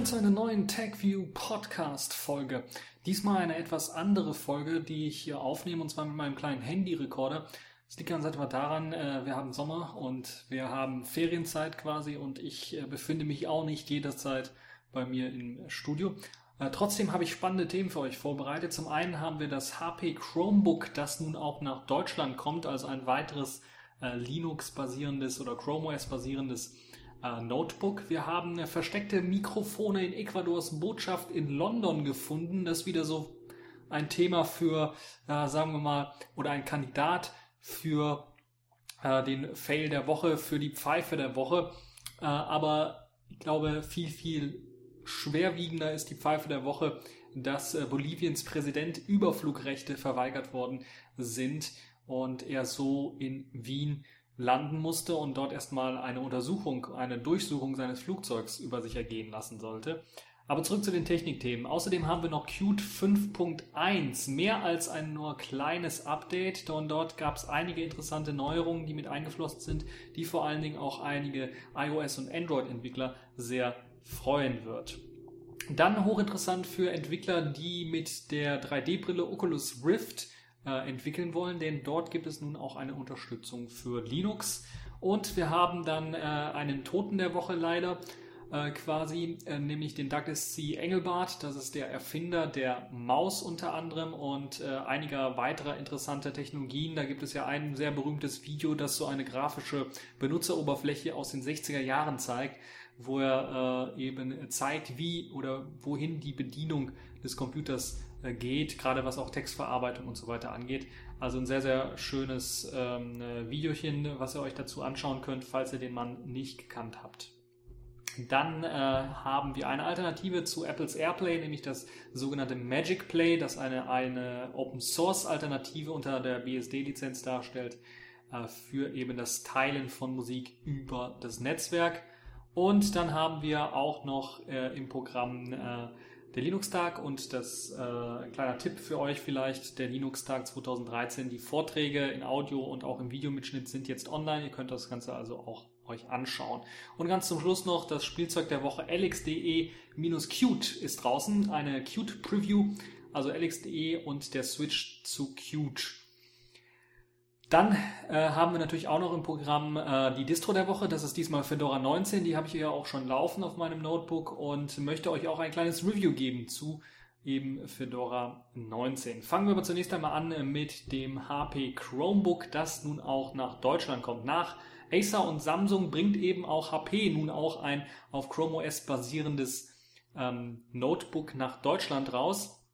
Willkommen zu einer neuen TechView Podcast Folge. Diesmal eine etwas andere Folge, die ich hier aufnehme und zwar mit meinem kleinen Handy-Rekorder. Das liegt ganz einfach daran, äh, wir haben Sommer und wir haben Ferienzeit quasi und ich äh, befinde mich auch nicht jederzeit bei mir im Studio. Äh, trotzdem habe ich spannende Themen für euch vorbereitet. Zum einen haben wir das HP Chromebook, das nun auch nach Deutschland kommt, also ein weiteres Linux-basierendes oder Chrome OS-basierendes äh, Notebook. Wir haben äh, versteckte Mikrofone in Ecuadors Botschaft in London gefunden. Das ist wieder so ein Thema für, äh, sagen wir mal, oder ein Kandidat für äh, den Fail der Woche, für die Pfeife der Woche. Äh, aber ich glaube, viel, viel schwerwiegender ist die Pfeife der Woche, dass äh, Boliviens Präsident Überflugrechte verweigert worden sind und er so in Wien landen musste und dort erstmal eine Untersuchung, eine Durchsuchung seines Flugzeugs über sich ergehen lassen sollte. Aber zurück zu den Technikthemen. Außerdem haben wir noch Qt 5.1, mehr als ein nur kleines Update. Und dort gab es einige interessante Neuerungen, die mit eingeflossen sind, die vor allen Dingen auch einige iOS- und Android-Entwickler sehr freuen wird. Dann hochinteressant für Entwickler, die mit der 3D-Brille Oculus Rift äh, entwickeln wollen, denn dort gibt es nun auch eine Unterstützung für Linux. Und wir haben dann äh, einen Toten der Woche leider äh, quasi, äh, nämlich den Douglas C. Engelbart. Das ist der Erfinder der Maus unter anderem und äh, einiger weiterer interessanter Technologien. Da gibt es ja ein sehr berühmtes Video, das so eine grafische Benutzeroberfläche aus den 60er Jahren zeigt, wo er eben zeigt, wie oder wohin die Bedienung des Computers geht, gerade was auch Textverarbeitung und so weiter angeht. Also ein sehr, sehr schönes ähm, Videochen, was ihr euch dazu anschauen könnt, falls ihr den Mann nicht gekannt habt. Dann äh, haben wir eine Alternative zu Apples AirPlay, nämlich das sogenannte Magic Play, das eine, eine Open Source Alternative unter der BSD-Lizenz darstellt äh, für eben das Teilen von Musik über das Netzwerk. Und dann haben wir auch noch äh, im Programm äh, der Linux-Tag und das äh, kleiner Tipp für euch vielleicht, der Linux-Tag 2013, die Vorträge in Audio und auch im Videomitschnitt sind jetzt online. Ihr könnt das Ganze also auch euch anschauen. Und ganz zum Schluss noch das Spielzeug der Woche LXDE-Qt ist draußen, eine Qt Preview, also LXDE und der Switch zu Qt. Dann äh, haben wir natürlich auch noch im Programm äh, die Distro der Woche. Das ist diesmal Fedora 19. Die habe ich ja auch schon laufen auf meinem Notebook und möchte euch auch ein kleines Review geben zu eben Fedora 19. Fangen wir aber zunächst einmal an mit dem HP Chromebook, das nun auch nach Deutschland kommt. Nach Acer und Samsung bringt eben auch HP nun auch ein auf Chrome OS basierendes ähm, Notebook nach Deutschland raus.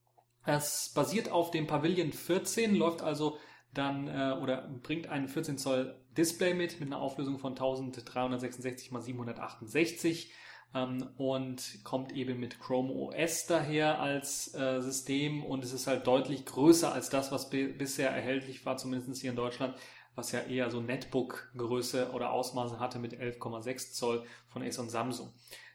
Es basiert auf dem Pavilion 14, läuft also dann äh, oder bringt ein 14 Zoll Display mit mit einer Auflösung von 1366 x 768 ähm, und kommt eben mit Chrome OS daher als äh, System und es ist halt deutlich größer als das, was bisher erhältlich war, zumindest hier in Deutschland, was ja eher so Netbook-Größe oder Ausmaße hatte mit 11,6 Zoll von Acer und Samsung.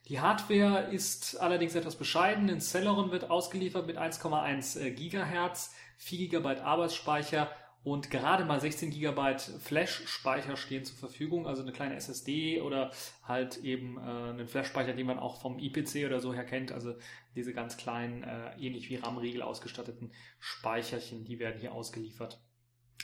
Die Hardware ist allerdings etwas bescheiden. In Celeron wird ausgeliefert mit 1,1 äh, Gigahertz, 4 GB Arbeitsspeicher und gerade mal 16 GB Flash-Speicher stehen zur Verfügung, also eine kleine SSD oder halt eben äh, einen Flash-Speicher, den man auch vom IPC oder so her kennt, also diese ganz kleinen, äh, ähnlich wie RAM-Riegel ausgestatteten Speicherchen, die werden hier ausgeliefert.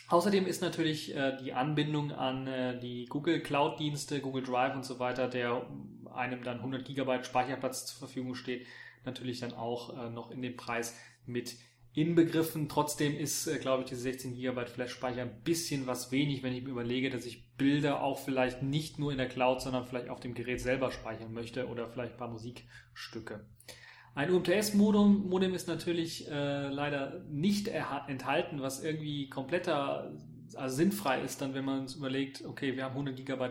Außerdem ist natürlich äh, die Anbindung an äh, die Google Cloud-Dienste, Google Drive und so weiter, der einem dann 100 GB Speicherplatz zur Verfügung steht, natürlich dann auch äh, noch in den Preis mit inbegriffen. Trotzdem ist, äh, glaube ich, diese 16 GB Flash-Speicher ein bisschen was wenig, wenn ich mir überlege, dass ich Bilder auch vielleicht nicht nur in der Cloud, sondern vielleicht auf dem Gerät selber speichern möchte oder vielleicht ein paar Musikstücke. Ein UMTS-Modem ist natürlich äh, leider nicht enthalten, was irgendwie kompletter, also sinnfrei ist, dann wenn man uns überlegt, okay, wir haben 100 GB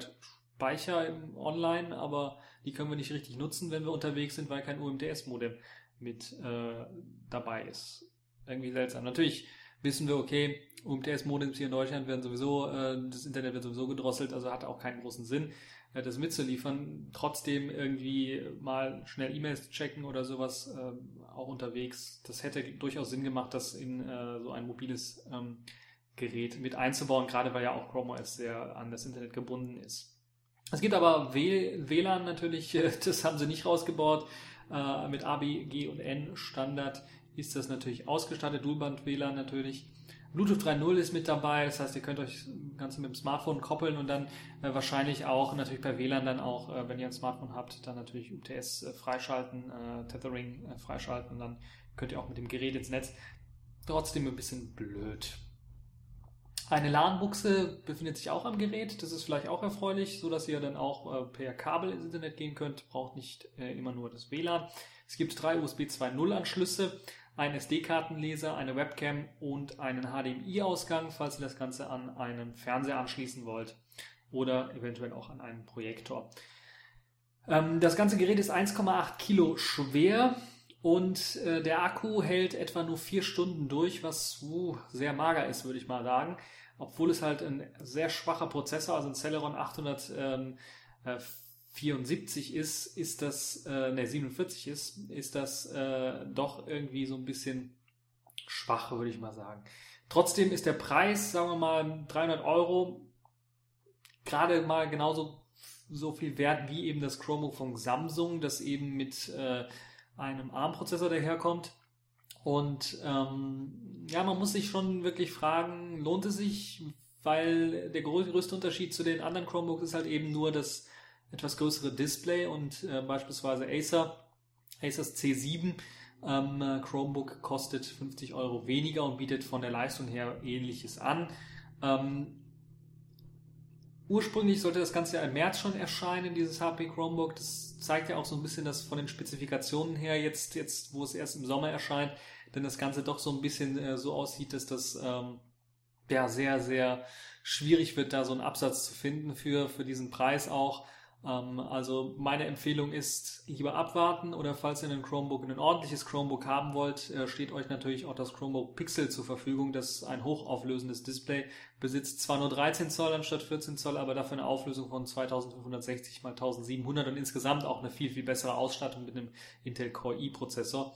Speicher im Online, aber die können wir nicht richtig nutzen, wenn wir unterwegs sind, weil kein UMTS-Modem mit äh, dabei ist irgendwie seltsam. Natürlich wissen wir, okay, UMTS-Modems hier in Deutschland werden sowieso, äh, das Internet wird sowieso gedrosselt, also hat auch keinen großen Sinn, äh, das mitzuliefern. Trotzdem irgendwie mal schnell E-Mails checken oder sowas äh, auch unterwegs. Das hätte durchaus Sinn gemacht, das in äh, so ein mobiles ähm, Gerät mit einzubauen, gerade weil ja auch Chrome OS sehr an das Internet gebunden ist. Es gibt aber WLAN natürlich, das haben sie nicht rausgebaut. Äh, mit A, B, G und N Standard ist das natürlich ausgestattet. Dualband WLAN natürlich. Bluetooth 3.0 ist mit dabei, das heißt, ihr könnt euch das Ganze mit dem Smartphone koppeln und dann äh, wahrscheinlich auch natürlich per WLAN dann auch, äh, wenn ihr ein Smartphone habt, dann natürlich UTS äh, freischalten, äh, Tethering äh, freischalten und dann könnt ihr auch mit dem Gerät ins Netz. Trotzdem ein bisschen blöd. Eine LAN-Buchse befindet sich auch am Gerät. Das ist vielleicht auch erfreulich, so dass ihr dann auch äh, per Kabel ins Internet gehen könnt. Braucht nicht immer nur das WLAN. Es gibt drei USB 2.0 Anschlüsse, einen SD-Kartenleser, eine Webcam und einen HDMI-Ausgang, falls ihr das Ganze an einen Fernseher anschließen wollt oder eventuell auch an einen Projektor. Ähm, das ganze Gerät ist 1,8 Kilo schwer. Und äh, der Akku hält etwa nur vier Stunden durch, was uh, sehr mager ist, würde ich mal sagen. Obwohl es halt ein sehr schwacher Prozessor, also ein Celeron 874 ähm, äh, ist, ist das, äh, ne, 47 ist, ist das äh, doch irgendwie so ein bisschen schwach, würde ich mal sagen. Trotzdem ist der Preis, sagen wir mal, 300 Euro gerade mal genauso so viel wert wie eben das Chromebook von Samsung, das eben mit äh, einem ARM-Prozessor daherkommt. Und ähm, ja, man muss sich schon wirklich fragen, lohnt es sich? Weil der größte Unterschied zu den anderen Chromebooks ist halt eben nur das etwas größere Display und äh, beispielsweise Acer, Acers C7 ähm, Chromebook kostet 50 Euro weniger und bietet von der Leistung her ähnliches an. Ähm, Ursprünglich sollte das Ganze ja im März schon erscheinen, dieses HP Chromebook. Das zeigt ja auch so ein bisschen, dass von den Spezifikationen her jetzt, jetzt, wo es erst im Sommer erscheint, denn das Ganze doch so ein bisschen äh, so aussieht, dass das ähm, ja sehr, sehr schwierig wird, da so einen Absatz zu finden für, für diesen Preis auch. Ähm, also meine Empfehlung ist, lieber abwarten oder falls ihr einen Chromebook, ein ordentliches Chromebook haben wollt, äh, steht euch natürlich auch das Chromebook Pixel zur Verfügung, das ein hochauflösendes Display besitzt. Zwar nur 13 Zoll anstatt 14 Zoll, aber dafür eine Auflösung von 2560 x 1700 und insgesamt auch eine viel, viel bessere Ausstattung mit einem Intel Core i-Prozessor.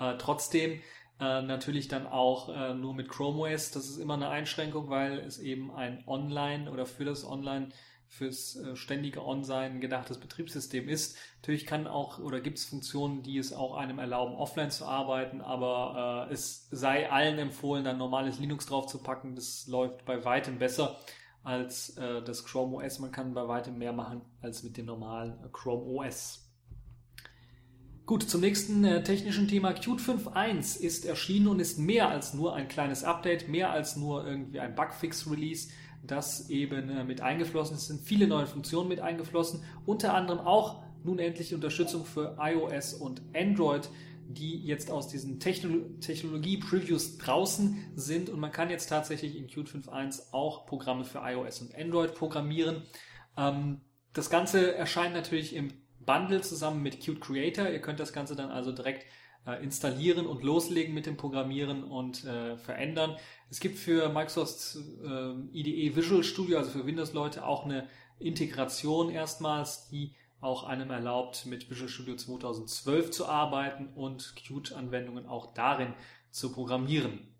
Äh, trotzdem äh, natürlich dann auch äh, nur mit Chrome OS. Das ist immer eine Einschränkung, weil es eben ein Online oder für das Online fürs äh, ständige On-Sein gedachtes Betriebssystem ist. Natürlich kann auch oder gibt es Funktionen, die es auch einem erlauben, offline zu arbeiten, aber äh, es sei allen empfohlen, dann normales Linux draufzupacken. Das läuft bei weitem besser als äh, das Chrome OS. Man kann bei weitem mehr machen als mit dem normalen äh, Chrome OS. Gut, zum nächsten äh, technischen Thema. Qt 5.1 ist erschienen und ist mehr als nur ein kleines Update, mehr als nur irgendwie ein Bugfix-Release das eben äh, mit eingeflossen ist. Es sind viele neue Funktionen mit eingeflossen, unter anderem auch nun endlich Unterstützung für iOS und Android, die jetzt aus diesen Technologie-Previews draußen sind und man kann jetzt tatsächlich in Qt 5.1 auch Programme für iOS und Android programmieren. Ähm, das Ganze erscheint natürlich im Bundle zusammen mit Qt Creator. Ihr könnt das Ganze dann also direkt äh, installieren und loslegen mit dem Programmieren und äh, verändern. Es gibt für Microsoft äh, IDE Visual Studio, also für Windows-Leute, auch eine Integration erstmals, die auch einem erlaubt, mit Visual Studio 2012 zu arbeiten und Qt-Anwendungen auch darin zu programmieren.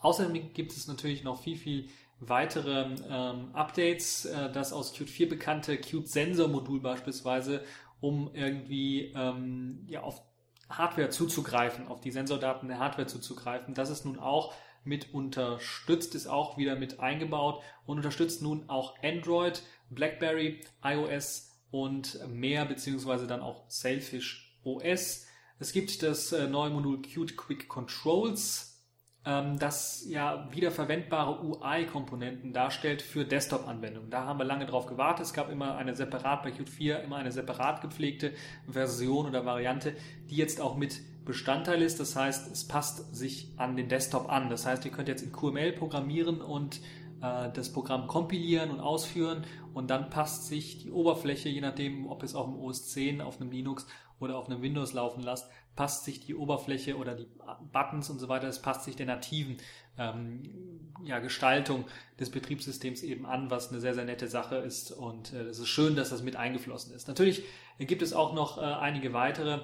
Außerdem gibt es natürlich noch viel, viel weitere ähm, Updates. Äh, das aus Qt 4 bekannte Qt-Sensor-Modul beispielsweise, um irgendwie ähm, ja, auf Hardware zuzugreifen, auf die Sensordaten der Hardware zuzugreifen. Das ist nun auch mit unterstützt, ist auch wieder mit eingebaut und unterstützt nun auch Android, BlackBerry, iOS und mehr, beziehungsweise dann auch Sailfish OS. Es gibt das äh, neue Modul Qt Quick Controls, ähm, das ja wiederverwendbare UI-Komponenten darstellt für Desktop-Anwendungen. Da haben wir lange drauf gewartet. Es gab immer eine separat bei Qt 4 immer eine separat gepflegte Version oder Variante, die jetzt auch mit Bestandteil ist. Das heißt, es passt sich an den Desktop an. Das heißt, ihr könnt jetzt in QML programmieren und äh, das Programm kompilieren und ausführen und dann passt sich die Oberfläche, je nachdem, ob es auf dem OS 10, auf einem Linux oder auf einem Windows laufen lasst, passt sich die Oberfläche oder die Buttons und so weiter, es passt sich der nativen ähm, ja, Gestaltung des Betriebssystems eben an, was eine sehr, sehr nette Sache ist und äh, es ist schön, dass das mit eingeflossen ist. Natürlich gibt es auch noch äh, einige weitere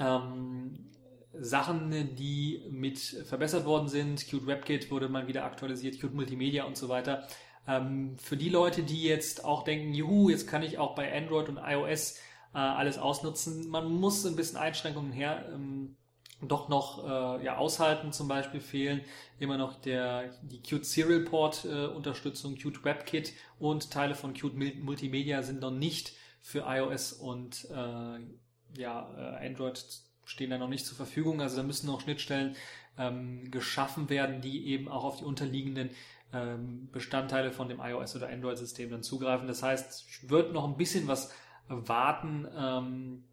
ähm, Sachen, die mit verbessert worden sind. Qt WebKit wurde mal wieder aktualisiert, Qt Multimedia und so weiter. Ähm, für die Leute, die jetzt auch denken, juhu, jetzt kann ich auch bei Android und iOS äh, alles ausnutzen, man muss ein bisschen Einschränkungen her ähm, doch noch äh, ja, aushalten. Zum Beispiel fehlen immer noch der, die Qt Serial Port äh, Unterstützung, Qt WebKit und Teile von Qt Multimedia sind noch nicht für iOS und äh, ja, äh, Android stehen da noch nicht zur Verfügung. Also da müssen noch Schnittstellen ähm, geschaffen werden, die eben auch auf die unterliegenden ähm, Bestandteile von dem iOS oder Android-System dann zugreifen. Das heißt, ich würde noch ein bisschen was warten. Ähm,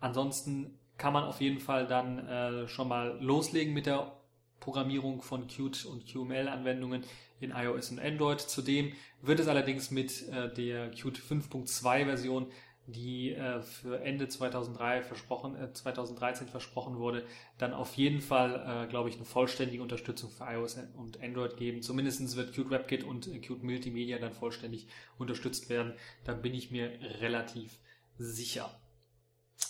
ansonsten kann man auf jeden Fall dann äh, schon mal loslegen mit der Programmierung von Qt und QML-Anwendungen in iOS und Android. Zudem wird es allerdings mit äh, der Qt 5.2 Version, die äh, für Ende 2003 versprochen, äh, 2013 versprochen wurde, dann auf jeden Fall, äh, glaube ich, eine vollständige Unterstützung für iOS und Android geben. Zumindest wird Qt WebKit und äh, Qt Multimedia dann vollständig unterstützt werden. Da bin ich mir relativ sicher.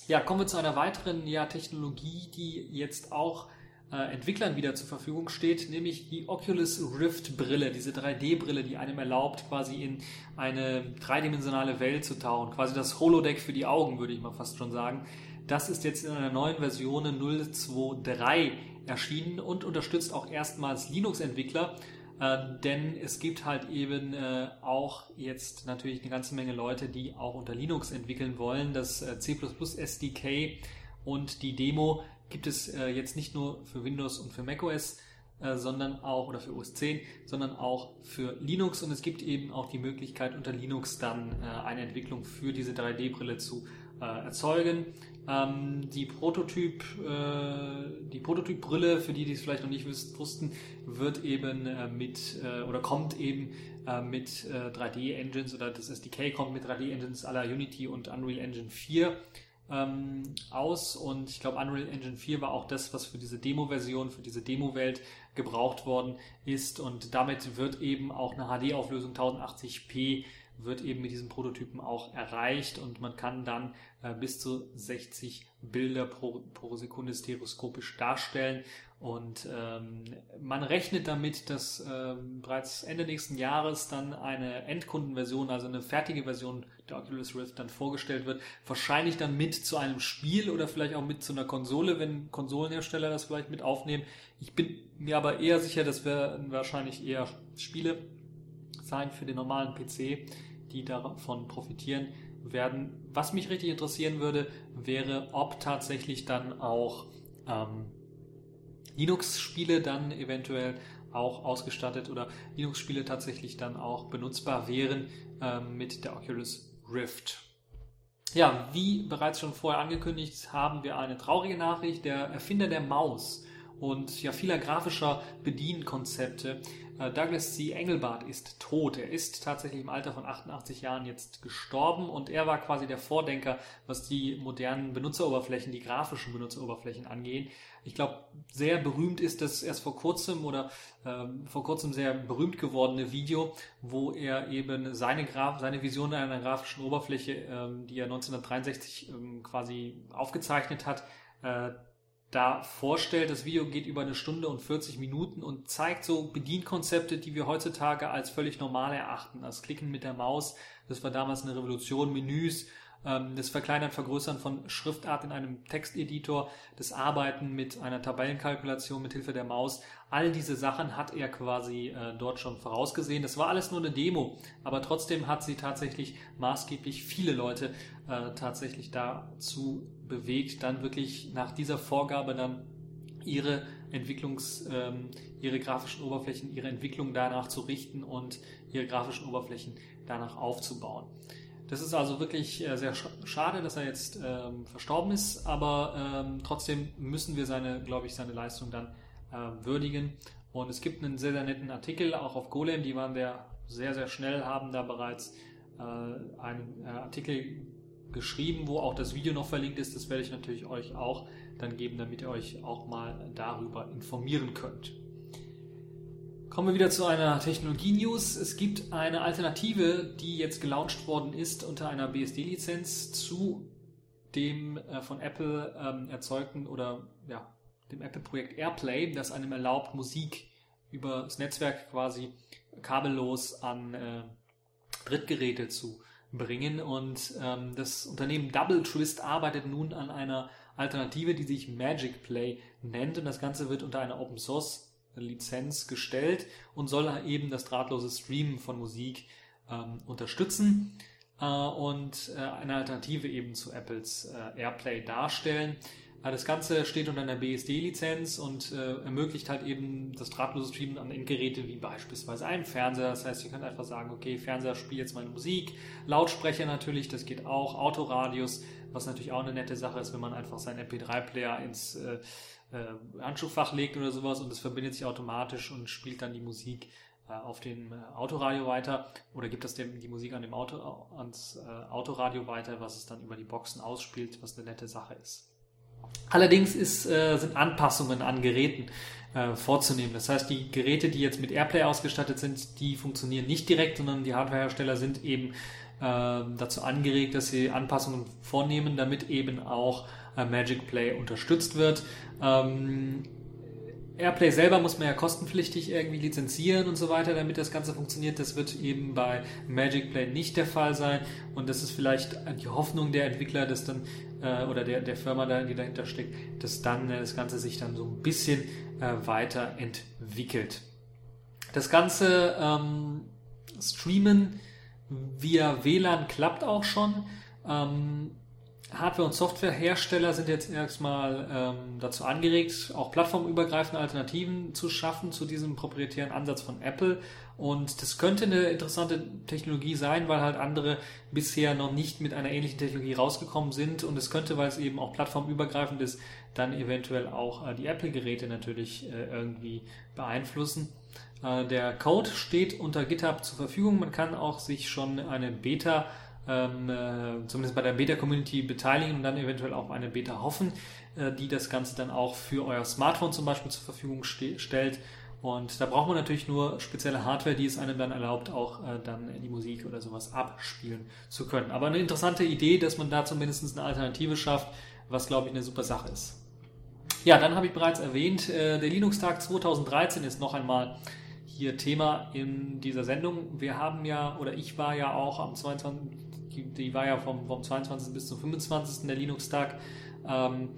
Ja, kommen wir zu einer weiteren ja, Technologie, die jetzt auch äh, Entwicklern wieder zur Verfügung steht, nämlich die Oculus Rift Brille, diese 3D-Brille, die einem erlaubt, quasi in eine dreidimensionale Welt zu tauchen, quasi das Holodeck für die Augen, würde ich mal fast schon sagen. Das ist jetzt in einer neuen Version 0.2.3 erschienen und unterstützt auch erstmals Linux-Entwickler äh, denn es gibt halt eben äh, auch jetzt natürlich eine ganze Menge Leute, die auch unter Linux entwickeln wollen. Das äh, C++ SDK und die Demo gibt es äh, jetzt nicht nur für Windows und für macOS, äh, sondern auch, oder für OS 10, sondern auch für Linux und es gibt eben auch die Möglichkeit unter Linux dann äh, eine Entwicklung für diese 3D-Brille zu erzeugen. Ähm, die Prototyp, äh, die Prototypbrille, für die, die es vielleicht noch nicht wussten, wird eben äh, mit äh, oder kommt eben äh, mit 3D-Engines äh, oder das SDK kommt mit 3D-Engines aller Unity und Unreal Engine 4 ähm, aus. Und ich glaube Unreal Engine 4 war auch das, was für diese Demo-Version, für diese Demo-Welt gebraucht worden ist. Und damit wird eben auch eine HD-Auflösung 1080p wird eben mit diesen Prototypen auch erreicht. Und man kann dann äh, bis zu 60 Bilder pro, pro Sekunde stereoskopisch darstellen. Und ähm, man rechnet damit, dass ähm, bereits Ende nächsten Jahres dann eine Endkundenversion, also eine fertige Version der Oculus Rift dann vorgestellt wird. Wahrscheinlich dann mit zu einem Spiel oder vielleicht auch mit zu einer Konsole, wenn Konsolenhersteller das vielleicht mit aufnehmen. Ich bin mir aber eher sicher, dass wir wahrscheinlich eher Spiele sein für den normalen PC die davon profitieren werden. Was mich richtig interessieren würde, wäre, ob tatsächlich dann auch ähm, Linux-Spiele dann eventuell auch ausgestattet oder Linux-Spiele tatsächlich dann auch benutzbar wären ähm, mit der Oculus Rift. Ja, wie bereits schon vorher angekündigt, haben wir eine traurige Nachricht. Der Erfinder der Maus und ja vieler grafischer Bedienkonzepte äh, Douglas C. Engelbart ist tot. Er ist tatsächlich im Alter von 88 Jahren jetzt gestorben und er war quasi der Vordenker, was die modernen Benutzeroberflächen, die grafischen Benutzeroberflächen angehen. Ich glaube, sehr berühmt ist das erst vor kurzem oder ähm, vor kurzem sehr berühmt gewordene Video, wo er eben seine, Graf seine Vision einer grafischen Oberfläche, ähm, die er 1963 ähm, quasi aufgezeichnet hat, äh, da vorstellt. Das Video geht über eine Stunde und 40 Minuten und zeigt so Bedienkonzepte, die wir heutzutage als völlig normal erachten. Das Klicken mit der Maus, das war damals eine Revolution, Menüs, das Verkleinern, Vergrößern von Schriftart in einem Texteditor, das Arbeiten mit einer Tabellenkalkulation mit Hilfe der Maus. All diese Sachen hat er quasi äh, dort schon vorausgesehen. Das war alles nur eine Demo, aber trotzdem hat sie tatsächlich maßgeblich viele Leute äh, tatsächlich dazu bewegt, dann wirklich nach dieser Vorgabe dann ihre Entwicklungs, ähm, ihre grafischen Oberflächen, ihre Entwicklung danach zu richten und ihre grafischen Oberflächen danach aufzubauen. Das ist also wirklich äh, sehr schade, dass er jetzt ähm, verstorben ist, aber ähm, trotzdem müssen wir seine, glaube ich, seine Leistung dann äh, würdigen. Und es gibt einen sehr, sehr netten Artikel auch auf Golem, die waren der sehr, sehr schnell, haben da bereits äh, einen äh, Artikel geschrieben, wo auch das Video noch verlinkt ist. Das werde ich natürlich euch auch dann geben, damit ihr euch auch mal darüber informieren könnt. Kommen wir wieder zu einer Technologie-News. Es gibt eine Alternative, die jetzt gelauncht worden ist unter einer BSD-Lizenz zu dem äh, von Apple ähm, erzeugten oder ja, dem Apple-Projekt AirPlay, das einem erlaubt, Musik über das Netzwerk quasi kabellos an äh, Drittgeräte zu bringen. Und ähm, das Unternehmen Double Twist arbeitet nun an einer Alternative, die sich Magic Play nennt. Und das Ganze wird unter einer Open Source Lizenz gestellt und soll eben das drahtlose Streamen von Musik ähm, unterstützen äh, und äh, eine Alternative eben zu Apples äh, AirPlay darstellen. Das Ganze steht unter einer BSD-Lizenz und äh, ermöglicht halt eben das drahtlose Streamen an Endgeräte wie beispielsweise einem Fernseher. Das heißt, ihr könnt einfach sagen, okay, Fernseher spielt jetzt meine Musik, Lautsprecher natürlich, das geht auch, Autoradios, was natürlich auch eine nette Sache ist, wenn man einfach seinen MP3-Player ins äh, Handschuhfach legt oder sowas und es verbindet sich automatisch und spielt dann die Musik äh, auf dem äh, Autoradio weiter oder gibt das dem, die Musik an dem Auto, ans äh, Autoradio weiter, was es dann über die Boxen ausspielt, was eine nette Sache ist. Allerdings ist, äh, sind Anpassungen an Geräten äh, vorzunehmen. Das heißt, die Geräte, die jetzt mit Airplay ausgestattet sind, die funktionieren nicht direkt, sondern die Hardwarehersteller sind eben äh, dazu angeregt, dass sie Anpassungen vornehmen, damit eben auch Magic Play unterstützt wird. Ähm, Airplay selber muss man ja kostenpflichtig irgendwie lizenzieren und so weiter, damit das Ganze funktioniert. Das wird eben bei Magic Play nicht der Fall sein. Und das ist vielleicht die Hoffnung der Entwickler, dass dann äh, oder der, der Firma, die dahinter steckt, dass dann äh, das Ganze sich dann so ein bisschen äh, weiterentwickelt. Das Ganze ähm, Streamen via WLAN klappt auch schon. Ähm, Hardware- und Softwarehersteller sind jetzt erstmal ähm, dazu angeregt, auch plattformübergreifende Alternativen zu schaffen zu diesem proprietären Ansatz von Apple. Und das könnte eine interessante Technologie sein, weil halt andere bisher noch nicht mit einer ähnlichen Technologie rausgekommen sind. Und es könnte, weil es eben auch plattformübergreifend ist, dann eventuell auch äh, die Apple-Geräte natürlich äh, irgendwie beeinflussen. Äh, der Code steht unter GitHub zur Verfügung. Man kann auch sich schon eine Beta ähm, äh, zumindest bei der Beta-Community beteiligen und dann eventuell auch eine Beta hoffen, äh, die das Ganze dann auch für euer Smartphone zum Beispiel zur Verfügung stellt. Und da braucht man natürlich nur spezielle Hardware, die es einem dann erlaubt, auch äh, dann die Musik oder sowas abspielen zu können. Aber eine interessante Idee, dass man da zumindest eine Alternative schafft, was glaube ich eine super Sache ist. Ja, dann habe ich bereits erwähnt, äh, der Linux-Tag 2013 ist noch einmal hier Thema in dieser Sendung. Wir haben ja, oder ich war ja auch am 22 die, die war ja vom, vom 22. bis zum 25. der Linux-Tag. Ähm,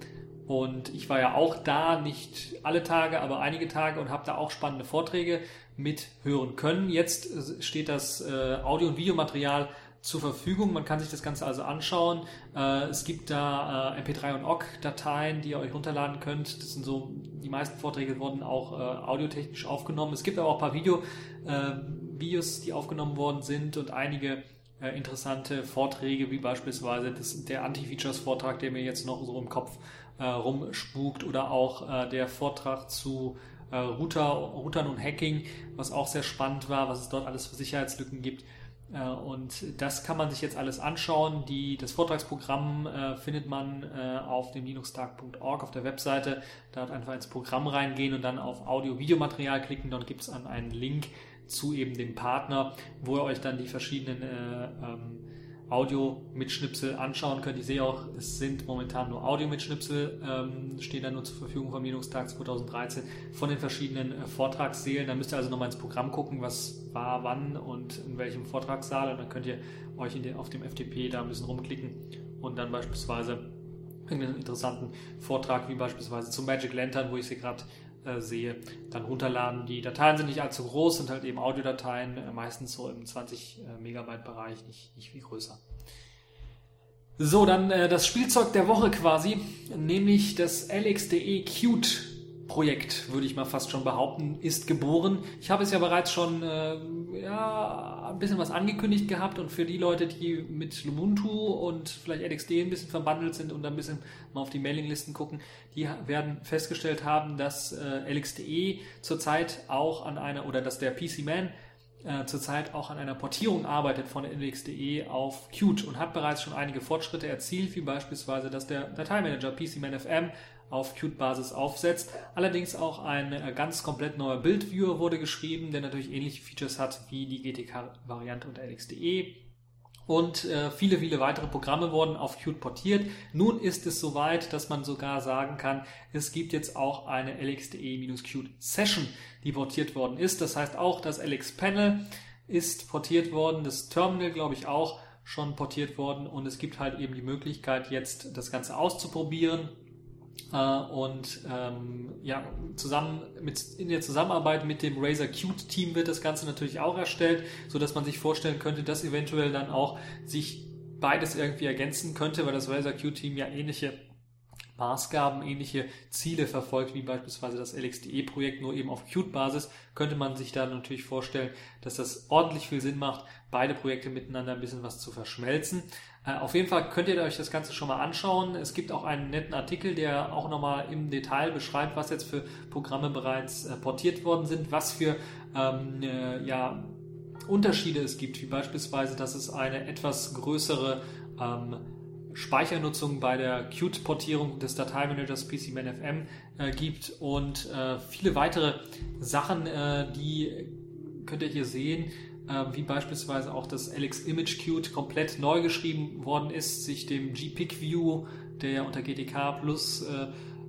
und ich war ja auch da, nicht alle Tage, aber einige Tage und habe da auch spannende Vorträge mithören können. Jetzt äh, steht das äh, Audio- und Videomaterial zur Verfügung. Man kann sich das Ganze also anschauen. Äh, es gibt da äh, MP3 und OGG-Dateien, die ihr euch runterladen könnt. Das sind so, die meisten Vorträge wurden auch äh, audiotechnisch aufgenommen. Es gibt aber auch ein paar Video, äh, Videos, die aufgenommen worden sind und einige äh, interessante Vorträge, wie beispielsweise das, der Anti-Features-Vortrag, der mir jetzt noch so im Kopf äh, rumspukt, oder auch äh, der Vortrag zu äh, Router, Routern und Hacking, was auch sehr spannend war, was es dort alles für Sicherheitslücken gibt. Äh, und das kann man sich jetzt alles anschauen. Die, das Vortragsprogramm äh, findet man äh, auf dem linuxtag.org auf der Webseite. Dort einfach ins Programm reingehen und dann auf Audio-Videomaterial klicken. Dort gibt es einen Link zu eben dem Partner, wo ihr euch dann die verschiedenen äh, ähm, Audio-Mitschnipsel anschauen könnt. Ich sehe auch, es sind momentan nur Audio-Mitschnipsel, ähm, stehen da nur zur Verfügung vom Linux-Tag 2013 von den verschiedenen äh, Vortragssälen. Da müsst ihr also nochmal ins Programm gucken, was war wann und in welchem Vortragssaal und dann könnt ihr euch den, auf dem FTP da ein bisschen rumklicken und dann beispielsweise einen interessanten Vortrag wie beispielsweise zum Magic Lantern, wo ich sie gerade äh, sehe, dann runterladen. Die Dateien sind nicht allzu groß, sind halt eben Audiodateien, äh, meistens so im 20 äh, Megabyte Bereich, nicht, nicht viel größer. So, dann äh, das Spielzeug der Woche quasi, nämlich das LXDE Qt Projekt, würde ich mal fast schon behaupten, ist geboren. Ich habe es ja bereits schon äh, ja, ein bisschen was angekündigt gehabt und für die Leute, die mit Ubuntu und vielleicht LXD ein bisschen verbandelt sind und ein bisschen mal auf die Mailinglisten gucken, die werden festgestellt haben, dass äh, LXDE zurzeit auch an einer oder dass der PC Man äh, zurzeit auch an einer Portierung arbeitet von LXDE auf Qt und hat bereits schon einige Fortschritte erzielt, wie beispielsweise, dass der Dateimanager PCMan FM auf Qt-Basis aufsetzt. Allerdings auch ein äh, ganz komplett neuer Bildviewer wurde geschrieben, der natürlich ähnliche Features hat wie die GTK-Variante unter LXDE. und äh, viele, viele weitere Programme wurden auf Qt portiert. Nun ist es soweit, dass man sogar sagen kann, es gibt jetzt auch eine LXDE-Qt Session, die portiert worden ist. Das heißt auch, das LX Panel ist portiert worden, das Terminal glaube ich auch schon portiert worden und es gibt halt eben die Möglichkeit jetzt das Ganze auszuprobieren und ähm, ja, zusammen mit, in der Zusammenarbeit mit dem Razer Qt Team wird das Ganze natürlich auch erstellt, so dass man sich vorstellen könnte, dass eventuell dann auch sich beides irgendwie ergänzen könnte, weil das Razer Qt Team ja ähnliche Maßgaben, ähnliche Ziele verfolgt, wie beispielsweise das LXDE-Projekt, nur eben auf Qt-Basis, könnte man sich da natürlich vorstellen, dass das ordentlich viel Sinn macht, beide Projekte miteinander ein bisschen was zu verschmelzen. Äh, auf jeden Fall könnt ihr euch das Ganze schon mal anschauen. Es gibt auch einen netten Artikel, der auch nochmal im Detail beschreibt, was jetzt für Programme bereits äh, portiert worden sind, was für ähm, äh, ja, Unterschiede es gibt, wie beispielsweise, dass es eine etwas größere ähm, Speichernutzung bei der Qt-Portierung des Dateimanagers PCManFM äh, gibt und äh, viele weitere Sachen, äh, die könnt ihr hier sehen äh, wie beispielsweise auch das LX Image Qt komplett neu geschrieben worden ist, sich dem GPIC View, der unter GTK Plus äh,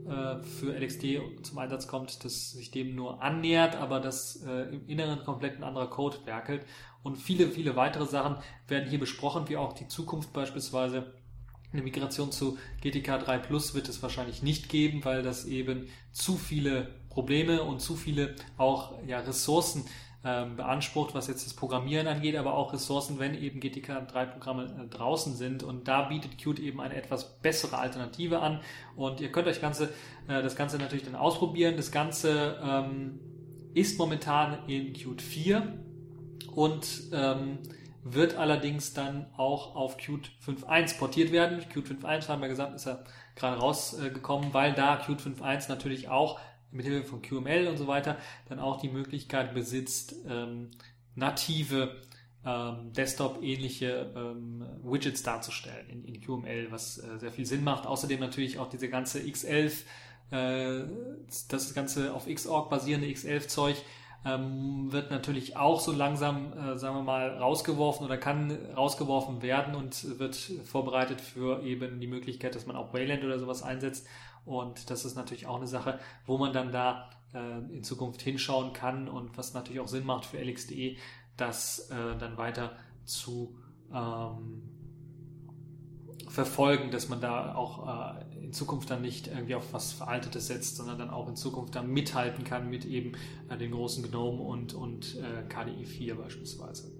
äh für LXD zum Einsatz kommt, das sich dem nur annähert, aber das äh, im Inneren komplett ein anderer Code werkelt. Und viele, viele weitere Sachen werden hier besprochen, wie auch die Zukunft beispielsweise. Eine Migration zu GTK 3 Plus wird es wahrscheinlich nicht geben, weil das eben zu viele Probleme und zu viele auch ja, Ressourcen ähm, beansprucht, was jetzt das Programmieren angeht, aber auch Ressourcen, wenn eben GTK3-Programme äh, draußen sind. Und da bietet Qt eben eine etwas bessere Alternative an. Und ihr könnt euch Ganze, äh, das Ganze natürlich dann ausprobieren. Das Ganze ähm, ist momentan in Qt 4 und ähm, wird allerdings dann auch auf Qt 5.1 portiert werden. Qt 5.1 haben wir gesagt, ist ja gerade rausgekommen, weil da Qt 5.1 natürlich auch mit Hilfe von QML und so weiter dann auch die Möglichkeit besitzt, ähm, native ähm, Desktop-ähnliche ähm, Widgets darzustellen in, in QML, was äh, sehr viel Sinn macht. Außerdem natürlich auch diese ganze X11, äh, das Ganze auf Xorg basierende X11-Zeug ähm, wird natürlich auch so langsam, äh, sagen wir mal, rausgeworfen oder kann rausgeworfen werden und wird vorbereitet für eben die Möglichkeit, dass man auch Wayland oder sowas einsetzt. Und das ist natürlich auch eine Sache, wo man dann da äh, in Zukunft hinschauen kann und was natürlich auch Sinn macht für LXDE, das äh, dann weiter zu ähm, verfolgen, dass man da auch äh, in Zukunft dann nicht irgendwie auf was Veraltetes setzt, sondern dann auch in Zukunft dann mithalten kann mit eben äh, den großen GNOME und, und äh, KDE 4 beispielsweise.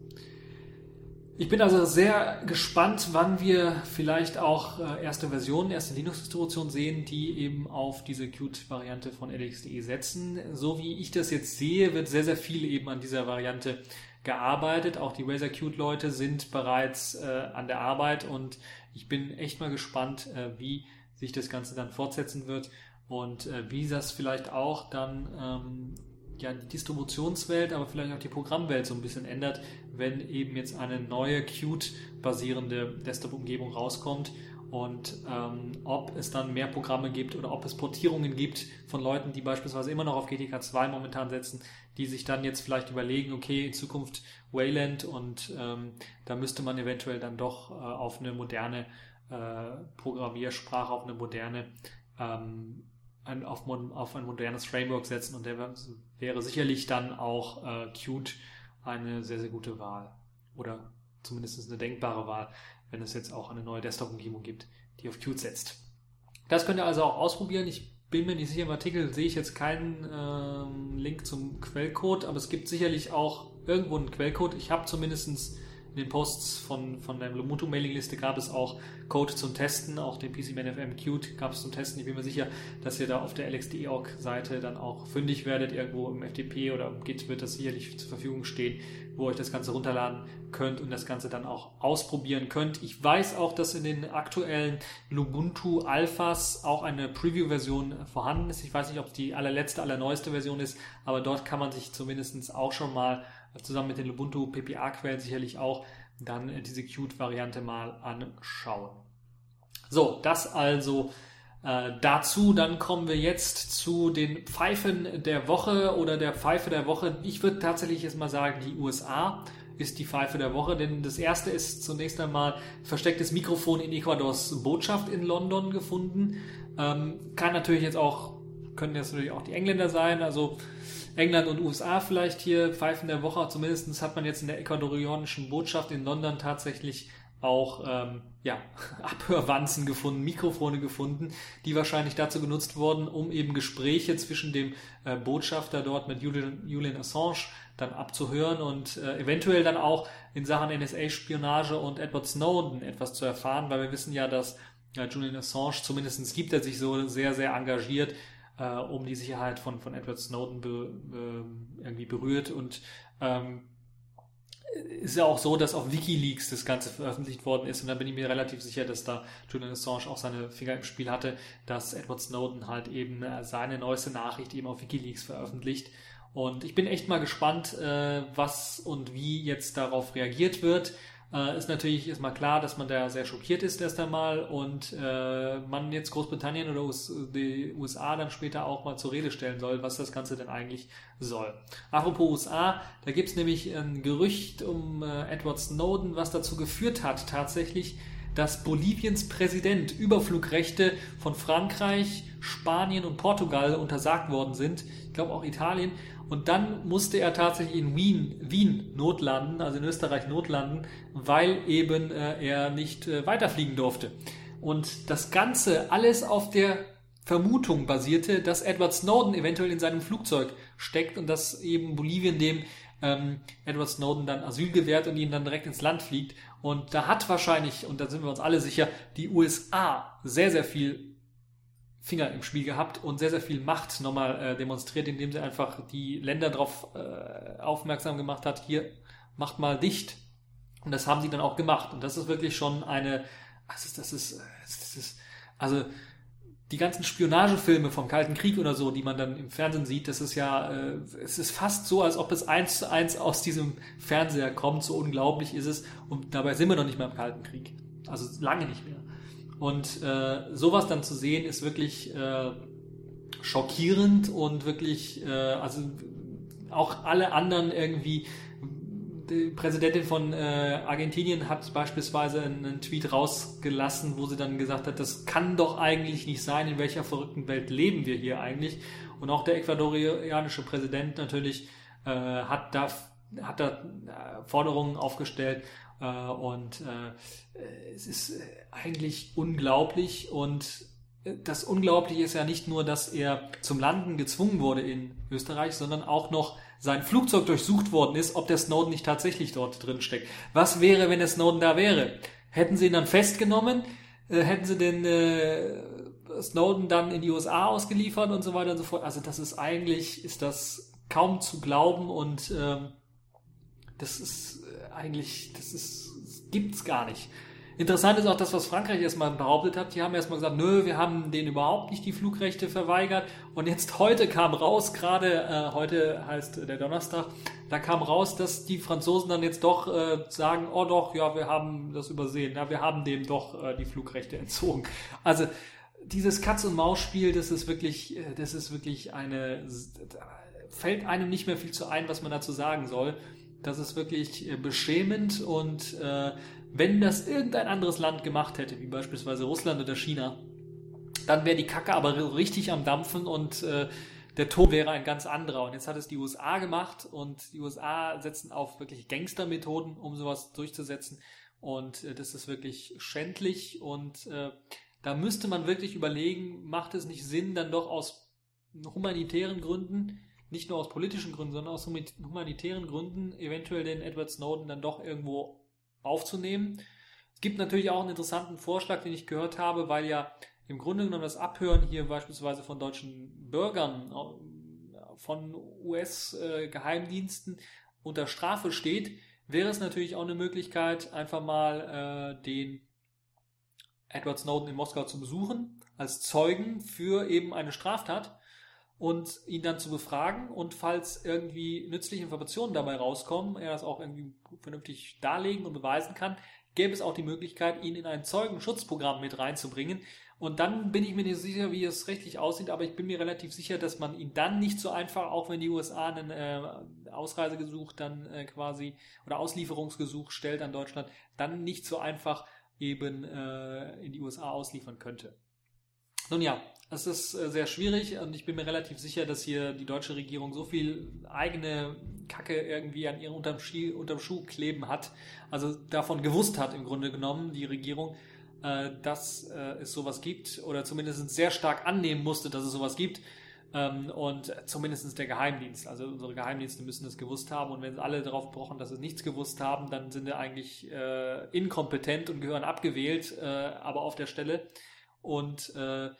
Ich bin also sehr gespannt, wann wir vielleicht auch äh, erste Versionen, erste Linux-Distributionen sehen, die eben auf diese Qt-Variante von LXDE setzen. So wie ich das jetzt sehe, wird sehr, sehr viel eben an dieser Variante gearbeitet. Auch die Razer Qt-Leute sind bereits äh, an der Arbeit und ich bin echt mal gespannt, äh, wie sich das Ganze dann fortsetzen wird und äh, wie das vielleicht auch dann ähm, ja, die Distributionswelt, aber vielleicht auch die Programmwelt so ein bisschen ändert, wenn eben jetzt eine neue Qt-basierende Desktop-Umgebung rauskommt und ähm, ob es dann mehr Programme gibt oder ob es Portierungen gibt von Leuten, die beispielsweise immer noch auf GTK 2 momentan setzen, die sich dann jetzt vielleicht überlegen, okay, in Zukunft Wayland und ähm, da müsste man eventuell dann doch äh, auf eine moderne äh, Programmiersprache, auf eine moderne ähm, ein, auf, auf, ein modernes Framework setzen und der wäre sicherlich dann auch äh, Qt eine sehr, sehr gute Wahl. Oder zumindest eine denkbare Wahl, wenn es jetzt auch eine neue Desktop-Umgebung gibt, die auf Qt setzt. Das könnt ihr also auch ausprobieren. Ich bin mir nicht sicher, im Artikel sehe ich jetzt keinen ähm, Link zum Quellcode, aber es gibt sicherlich auch irgendwo einen Quellcode. Ich habe zumindestens in den Posts von, von der Ubuntu-Mailing-Liste gab es auch Code zum Testen, auch den PCManFM Qt gab es zum Testen. Ich bin mir sicher, dass ihr da auf der LXDE-Org-Seite dann auch fündig werdet. Irgendwo im FTP oder im Git wird das sicherlich zur Verfügung stehen, wo euch das Ganze runterladen könnt und das Ganze dann auch ausprobieren könnt. Ich weiß auch, dass in den aktuellen Lubuntu Alphas auch eine Preview-Version vorhanden ist. Ich weiß nicht, ob es die allerletzte, allerneueste Version ist, aber dort kann man sich zumindest auch schon mal zusammen mit den Ubuntu PPA-Quellen sicherlich auch dann äh, diese Qt-Variante mal anschauen. So, das also äh, dazu. Dann kommen wir jetzt zu den Pfeifen der Woche oder der Pfeife der Woche. Ich würde tatsächlich jetzt mal sagen, die USA ist die Pfeife der Woche, denn das erste ist zunächst einmal verstecktes Mikrofon in Ecuadors Botschaft in London gefunden. Ähm, kann natürlich jetzt auch, können jetzt natürlich auch die Engländer sein, also England und USA vielleicht hier Pfeifen der Woche. Zumindest hat man jetzt in der ecuadorianischen Botschaft in London tatsächlich auch ähm, ja, Abhörwanzen gefunden, Mikrofone gefunden, die wahrscheinlich dazu genutzt wurden, um eben Gespräche zwischen dem äh, Botschafter dort mit Julian, Julian Assange dann abzuhören und äh, eventuell dann auch in Sachen NSA-Spionage und Edward Snowden etwas zu erfahren, weil wir wissen ja, dass ja, Julian Assange, zumindest gibt er sich so sehr, sehr engagiert, äh, um die Sicherheit von, von Edward Snowden be, be, irgendwie berührt und ähm, ist ja auch so, dass auf Wikileaks das Ganze veröffentlicht worden ist und da bin ich mir relativ sicher, dass da Julian Assange auch seine Finger im Spiel hatte, dass Edward Snowden halt eben äh, seine neueste Nachricht eben auf Wikileaks veröffentlicht. Und ich bin echt mal gespannt, äh, was und wie jetzt darauf reagiert wird. Äh, ist natürlich erstmal klar, dass man da sehr schockiert ist erst einmal und äh, man jetzt Großbritannien oder US, die USA dann später auch mal zur Rede stellen soll, was das Ganze denn eigentlich soll. Apropos USA, da gibt es nämlich ein Gerücht um äh, Edward Snowden, was dazu geführt hat tatsächlich, dass Boliviens Präsident Überflugrechte von Frankreich, Spanien und Portugal untersagt worden sind. Ich glaube auch Italien. Und dann musste er tatsächlich in Wien, Wien notlanden, also in Österreich notlanden, weil eben äh, er nicht äh, weiterfliegen durfte. Und das Ganze alles auf der Vermutung basierte, dass Edward Snowden eventuell in seinem Flugzeug steckt und dass eben Bolivien dem ähm, Edward Snowden dann Asyl gewährt und ihn dann direkt ins Land fliegt. Und da hat wahrscheinlich, und da sind wir uns alle sicher, die USA sehr, sehr viel Finger im Spiel gehabt und sehr, sehr viel Macht nochmal äh, demonstriert, indem sie einfach die Länder darauf äh, aufmerksam gemacht hat, hier macht mal dicht. Und das haben sie dann auch gemacht. Und das ist wirklich schon eine, das ist, das ist, das ist also die ganzen Spionagefilme vom Kalten Krieg oder so, die man dann im Fernsehen sieht, das ist ja, äh, es ist fast so, als ob es eins zu eins aus diesem Fernseher kommt. So unglaublich ist es. Und dabei sind wir noch nicht mehr im Kalten Krieg. Also lange nicht mehr. Und äh, sowas dann zu sehen, ist wirklich äh, schockierend und wirklich, äh, also auch alle anderen irgendwie. Die Präsidentin von äh, Argentinien hat beispielsweise einen, Tweet rausgelassen, wo sie dann gesagt hat, das kann doch eigentlich nicht sein, in welcher verrückten Welt leben wir hier eigentlich. Und auch der ecuadorianische Präsident natürlich äh, hat da hat da äh, Forderungen aufgestellt äh, und äh, es ist eigentlich unglaublich und das Unglaubliche ist ja nicht nur, dass er zum Landen gezwungen wurde in Österreich, sondern auch noch sein Flugzeug durchsucht worden ist, ob der Snowden nicht tatsächlich dort drin steckt. Was wäre, wenn der Snowden da wäre? Hätten sie ihn dann festgenommen? hätten sie den äh, Snowden dann in die USA ausgeliefert und so weiter und so fort? Also das ist eigentlich, ist das kaum zu glauben und ähm, das ist eigentlich, das ist, gibt's gar nicht. Interessant ist auch das, was Frankreich erstmal behauptet hat. Die haben erstmal gesagt, nö, wir haben denen überhaupt nicht die Flugrechte verweigert. Und jetzt heute kam raus, gerade äh, heute heißt der Donnerstag, da kam raus, dass die Franzosen dann jetzt doch äh, sagen, oh doch, ja, wir haben das übersehen, ja, wir haben dem doch äh, die Flugrechte entzogen. Also dieses Katz-und-Maus-Spiel, das ist wirklich, äh, das ist wirklich eine, fällt einem nicht mehr viel zu ein, was man dazu sagen soll. Das ist wirklich äh, beschämend und äh, wenn das irgendein anderes Land gemacht hätte, wie beispielsweise Russland oder China, dann wäre die Kacke aber richtig am Dampfen und äh, der Ton wäre ein ganz anderer. Und jetzt hat es die USA gemacht und die USA setzen auf wirklich Gangstermethoden, um sowas durchzusetzen. Und äh, das ist wirklich schändlich und äh, da müsste man wirklich überlegen, macht es nicht Sinn, dann doch aus humanitären Gründen nicht nur aus politischen Gründen, sondern aus humanitären Gründen eventuell den Edward Snowden dann doch irgendwo aufzunehmen. Es gibt natürlich auch einen interessanten Vorschlag, den ich gehört habe, weil ja im Grunde genommen das Abhören hier beispielsweise von deutschen Bürgern, äh, von US-Geheimdiensten unter Strafe steht, wäre es natürlich auch eine Möglichkeit, einfach mal äh, den Edward Snowden in Moskau zu besuchen, als Zeugen für eben eine Straftat und ihn dann zu befragen und falls irgendwie nützliche Informationen dabei rauskommen, er das auch irgendwie vernünftig darlegen und beweisen kann, gäbe es auch die Möglichkeit, ihn in ein Zeugenschutzprogramm mit reinzubringen. Und dann bin ich mir nicht sicher, wie es rechtlich aussieht, aber ich bin mir relativ sicher, dass man ihn dann nicht so einfach, auch wenn die USA einen äh, Ausreisegesuch dann äh, quasi oder Auslieferungsgesuch stellt an Deutschland, dann nicht so einfach eben äh, in die USA ausliefern könnte. Nun ja, es ist äh, sehr schwierig und ich bin mir relativ sicher, dass hier die deutsche Regierung so viel eigene Kacke irgendwie an ihrem unterm, Ski, unterm Schuh kleben hat, also davon gewusst hat im Grunde genommen die Regierung, äh, dass äh, es sowas gibt oder zumindest sehr stark annehmen musste, dass es sowas gibt ähm, und zumindest der Geheimdienst. Also unsere Geheimdienste müssen es gewusst haben und wenn alle darauf pochen, dass sie nichts gewusst haben, dann sind sie eigentlich äh, inkompetent und gehören abgewählt, äh, aber auf der Stelle und äh,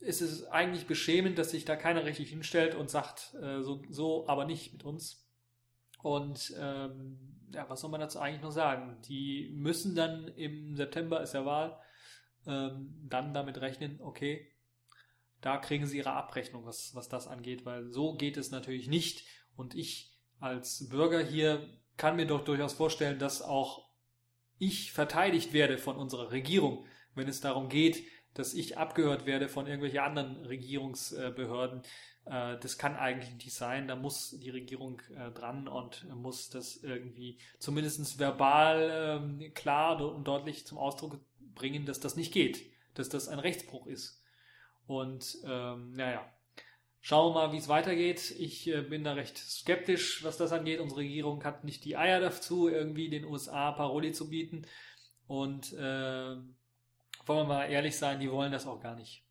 ist es eigentlich beschämend, dass sich da keiner richtig hinstellt und sagt, äh, so, so aber nicht mit uns. Und ähm, ja, was soll man dazu eigentlich noch sagen? Die müssen dann im September ist ja Wahl, ähm, dann damit rechnen, okay, da kriegen sie ihre Abrechnung, was, was das angeht, weil so geht es natürlich nicht. Und ich als Bürger hier kann mir doch durchaus vorstellen, dass auch ich verteidigt werde von unserer Regierung, wenn es darum geht, dass ich abgehört werde von irgendwelchen anderen Regierungsbehörden. Äh, das kann eigentlich nicht sein. Da muss die Regierung äh, dran und muss das irgendwie zumindest verbal ähm, klar und deutlich zum Ausdruck bringen, dass das nicht geht, dass das ein Rechtsbruch ist. Und ähm, naja, Schauen wir mal, wie es weitergeht. Ich äh, bin da recht skeptisch, was das angeht. Unsere Regierung hat nicht die Eier dazu, irgendwie den USA Paroli zu bieten. Und äh, wollen wir mal ehrlich sein, die wollen das auch gar nicht.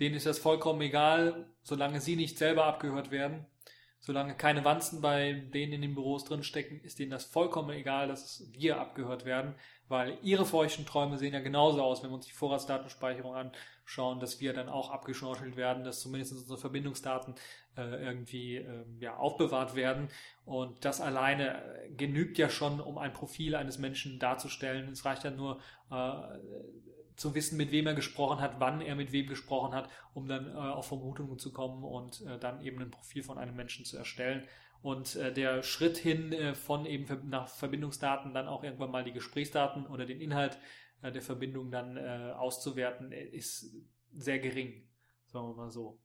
Denen ist das vollkommen egal, solange sie nicht selber abgehört werden, solange keine Wanzen bei denen in den Büros drinstecken, ist denen das vollkommen egal, dass wir abgehört werden, weil ihre feuchten Träume sehen ja genauso aus, wenn wir uns die Vorratsdatenspeicherung anschauen, dass wir dann auch abgeschnorchelt werden, dass zumindest unsere Verbindungsdaten äh, irgendwie äh, ja, aufbewahrt werden. Und das alleine genügt ja schon, um ein Profil eines Menschen darzustellen. Es reicht ja nur, äh, zu wissen, mit wem er gesprochen hat, wann er mit wem gesprochen hat, um dann äh, auf Vermutungen zu kommen und äh, dann eben ein Profil von einem Menschen zu erstellen. Und äh, der Schritt hin äh, von eben nach Verbindungsdaten dann auch irgendwann mal die Gesprächsdaten oder den Inhalt äh, der Verbindung dann äh, auszuwerten, ist sehr gering, sagen wir mal so.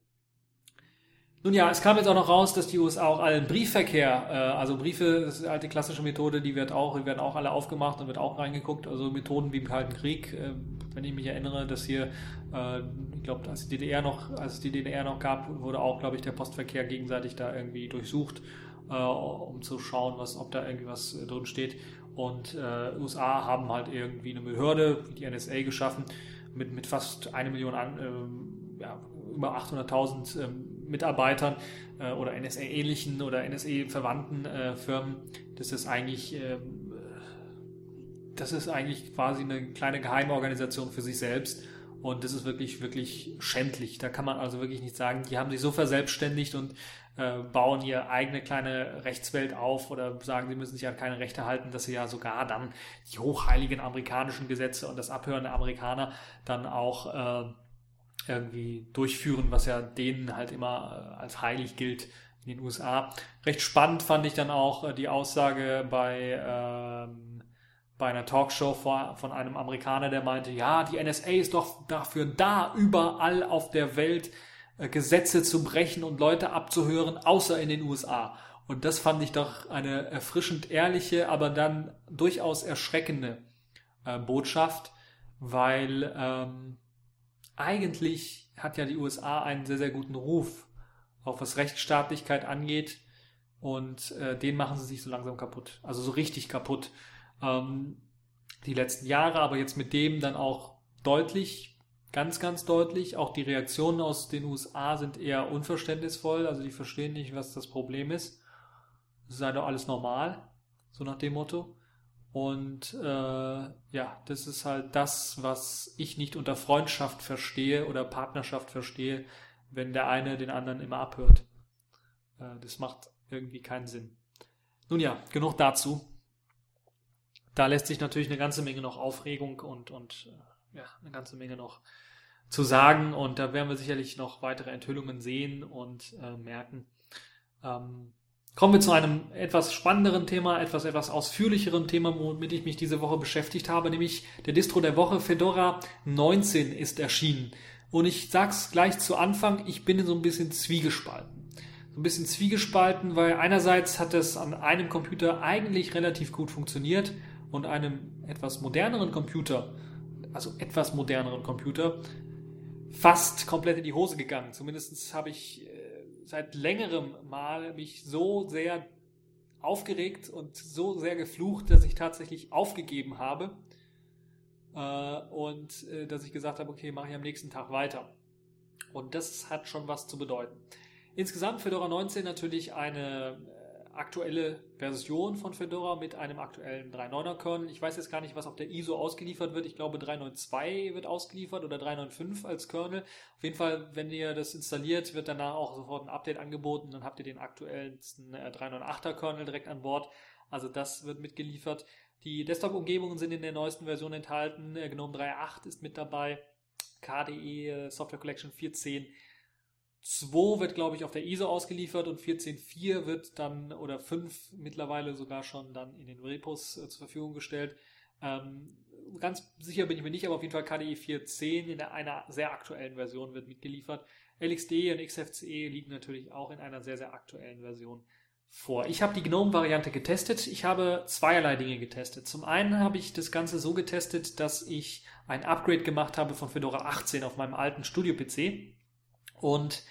Nun ja, es kam jetzt auch noch raus, dass die USA auch allen Briefverkehr, äh, also Briefe, das ist eine alte klassische Methode, die wird auch, die werden auch alle aufgemacht und wird auch reingeguckt, also Methoden wie im Kalten Krieg, äh, wenn ich mich erinnere, dass hier, äh, ich glaube, als die DDR noch, als es die DDR noch gab, wurde auch, glaube ich, der Postverkehr gegenseitig da irgendwie durchsucht, äh, um zu schauen, was, ob da irgendwie was äh, drin steht. Und äh, USA haben halt irgendwie eine Behörde, die NSA geschaffen, mit, mit fast eine Million an, äh, ja, über 800.000 ähm, Mitarbeitern äh, oder NSA-ähnlichen oder NSA-verwandten äh, Firmen. Das ist eigentlich, äh, das ist eigentlich quasi eine kleine Geheimorganisation für sich selbst. Und das ist wirklich, wirklich schändlich. Da kann man also wirklich nicht sagen, die haben sich so verselbstständigt und äh, bauen ihre eigene kleine Rechtswelt auf oder sagen, sie müssen sich an keine Rechte halten, dass sie ja sogar dann die hochheiligen amerikanischen Gesetze und das Abhören der Amerikaner dann auch äh, irgendwie durchführen, was ja denen halt immer äh, als heilig gilt in den USA. Recht spannend fand ich dann auch äh, die Aussage bei, ähm, bei einer Talkshow von einem Amerikaner, der meinte, ja, die NSA ist doch dafür da, überall auf der Welt äh, Gesetze zu brechen und Leute abzuhören, außer in den USA. Und das fand ich doch eine erfrischend ehrliche, aber dann durchaus erschreckende äh, Botschaft, weil ähm, eigentlich hat ja die USA einen sehr, sehr guten Ruf, auch was Rechtsstaatlichkeit angeht. Und äh, den machen sie sich so langsam kaputt. Also so richtig kaputt. Ähm, die letzten Jahre, aber jetzt mit dem dann auch deutlich, ganz, ganz deutlich. Auch die Reaktionen aus den USA sind eher unverständnisvoll. Also die verstehen nicht, was das Problem ist. Es sei doch alles normal. So nach dem Motto. Und äh, ja, das ist halt das, was ich nicht unter Freundschaft verstehe oder Partnerschaft verstehe, wenn der eine den anderen immer abhört. Äh, das macht irgendwie keinen Sinn. Nun ja, genug dazu. Da lässt sich natürlich eine ganze Menge noch Aufregung und, und äh, ja, eine ganze Menge noch zu sagen. Und da werden wir sicherlich noch weitere Enthüllungen sehen und äh, merken. Ähm, Kommen wir zu einem etwas spannenderen Thema, etwas etwas ausführlicheren Thema, womit ich mich diese Woche beschäftigt habe, nämlich der Distro der Woche Fedora 19 ist erschienen. Und ich sag's gleich zu Anfang, ich bin so ein bisschen zwiegespalten. so ein bisschen zwiegespalten, weil einerseits hat es an einem Computer eigentlich relativ gut funktioniert und einem etwas moderneren Computer, also etwas moderneren Computer, fast komplett in die Hose gegangen. Zumindest habe ich seit längerem Mal mich so sehr aufgeregt und so sehr geflucht, dass ich tatsächlich aufgegeben habe äh, und äh, dass ich gesagt habe, okay, mache ich am nächsten Tag weiter. Und das hat schon was zu bedeuten. Insgesamt Fedora 19 natürlich eine aktuelle Version von Fedora mit einem aktuellen 3.9er Kernel. Ich weiß jetzt gar nicht, was auf der ISO ausgeliefert wird. Ich glaube 3.9.2 wird ausgeliefert oder 3.9.5 als Kernel. Auf jeden Fall, wenn ihr das installiert, wird danach auch sofort ein Update angeboten. Dann habt ihr den aktuellsten 3.9.8er Kernel direkt an Bord. Also das wird mitgeliefert. Die Desktop-Umgebungen sind in der neuesten Version enthalten. GNOME 3.8 ist mit dabei. KDE äh, Software Collection 4.10. 2 wird, glaube ich, auf der ISO ausgeliefert und 14.4 wird dann, oder 5 mittlerweile sogar schon dann in den Repos äh, zur Verfügung gestellt. Ähm, ganz sicher bin ich mir nicht, aber auf jeden Fall KDE 4.10 in einer sehr aktuellen Version wird mitgeliefert. LXD und XFCE liegen natürlich auch in einer sehr, sehr aktuellen Version vor. Ich habe die GNOME-Variante getestet. Ich habe zweierlei Dinge getestet. Zum einen habe ich das Ganze so getestet, dass ich ein Upgrade gemacht habe von Fedora 18 auf meinem alten Studio-PC. Und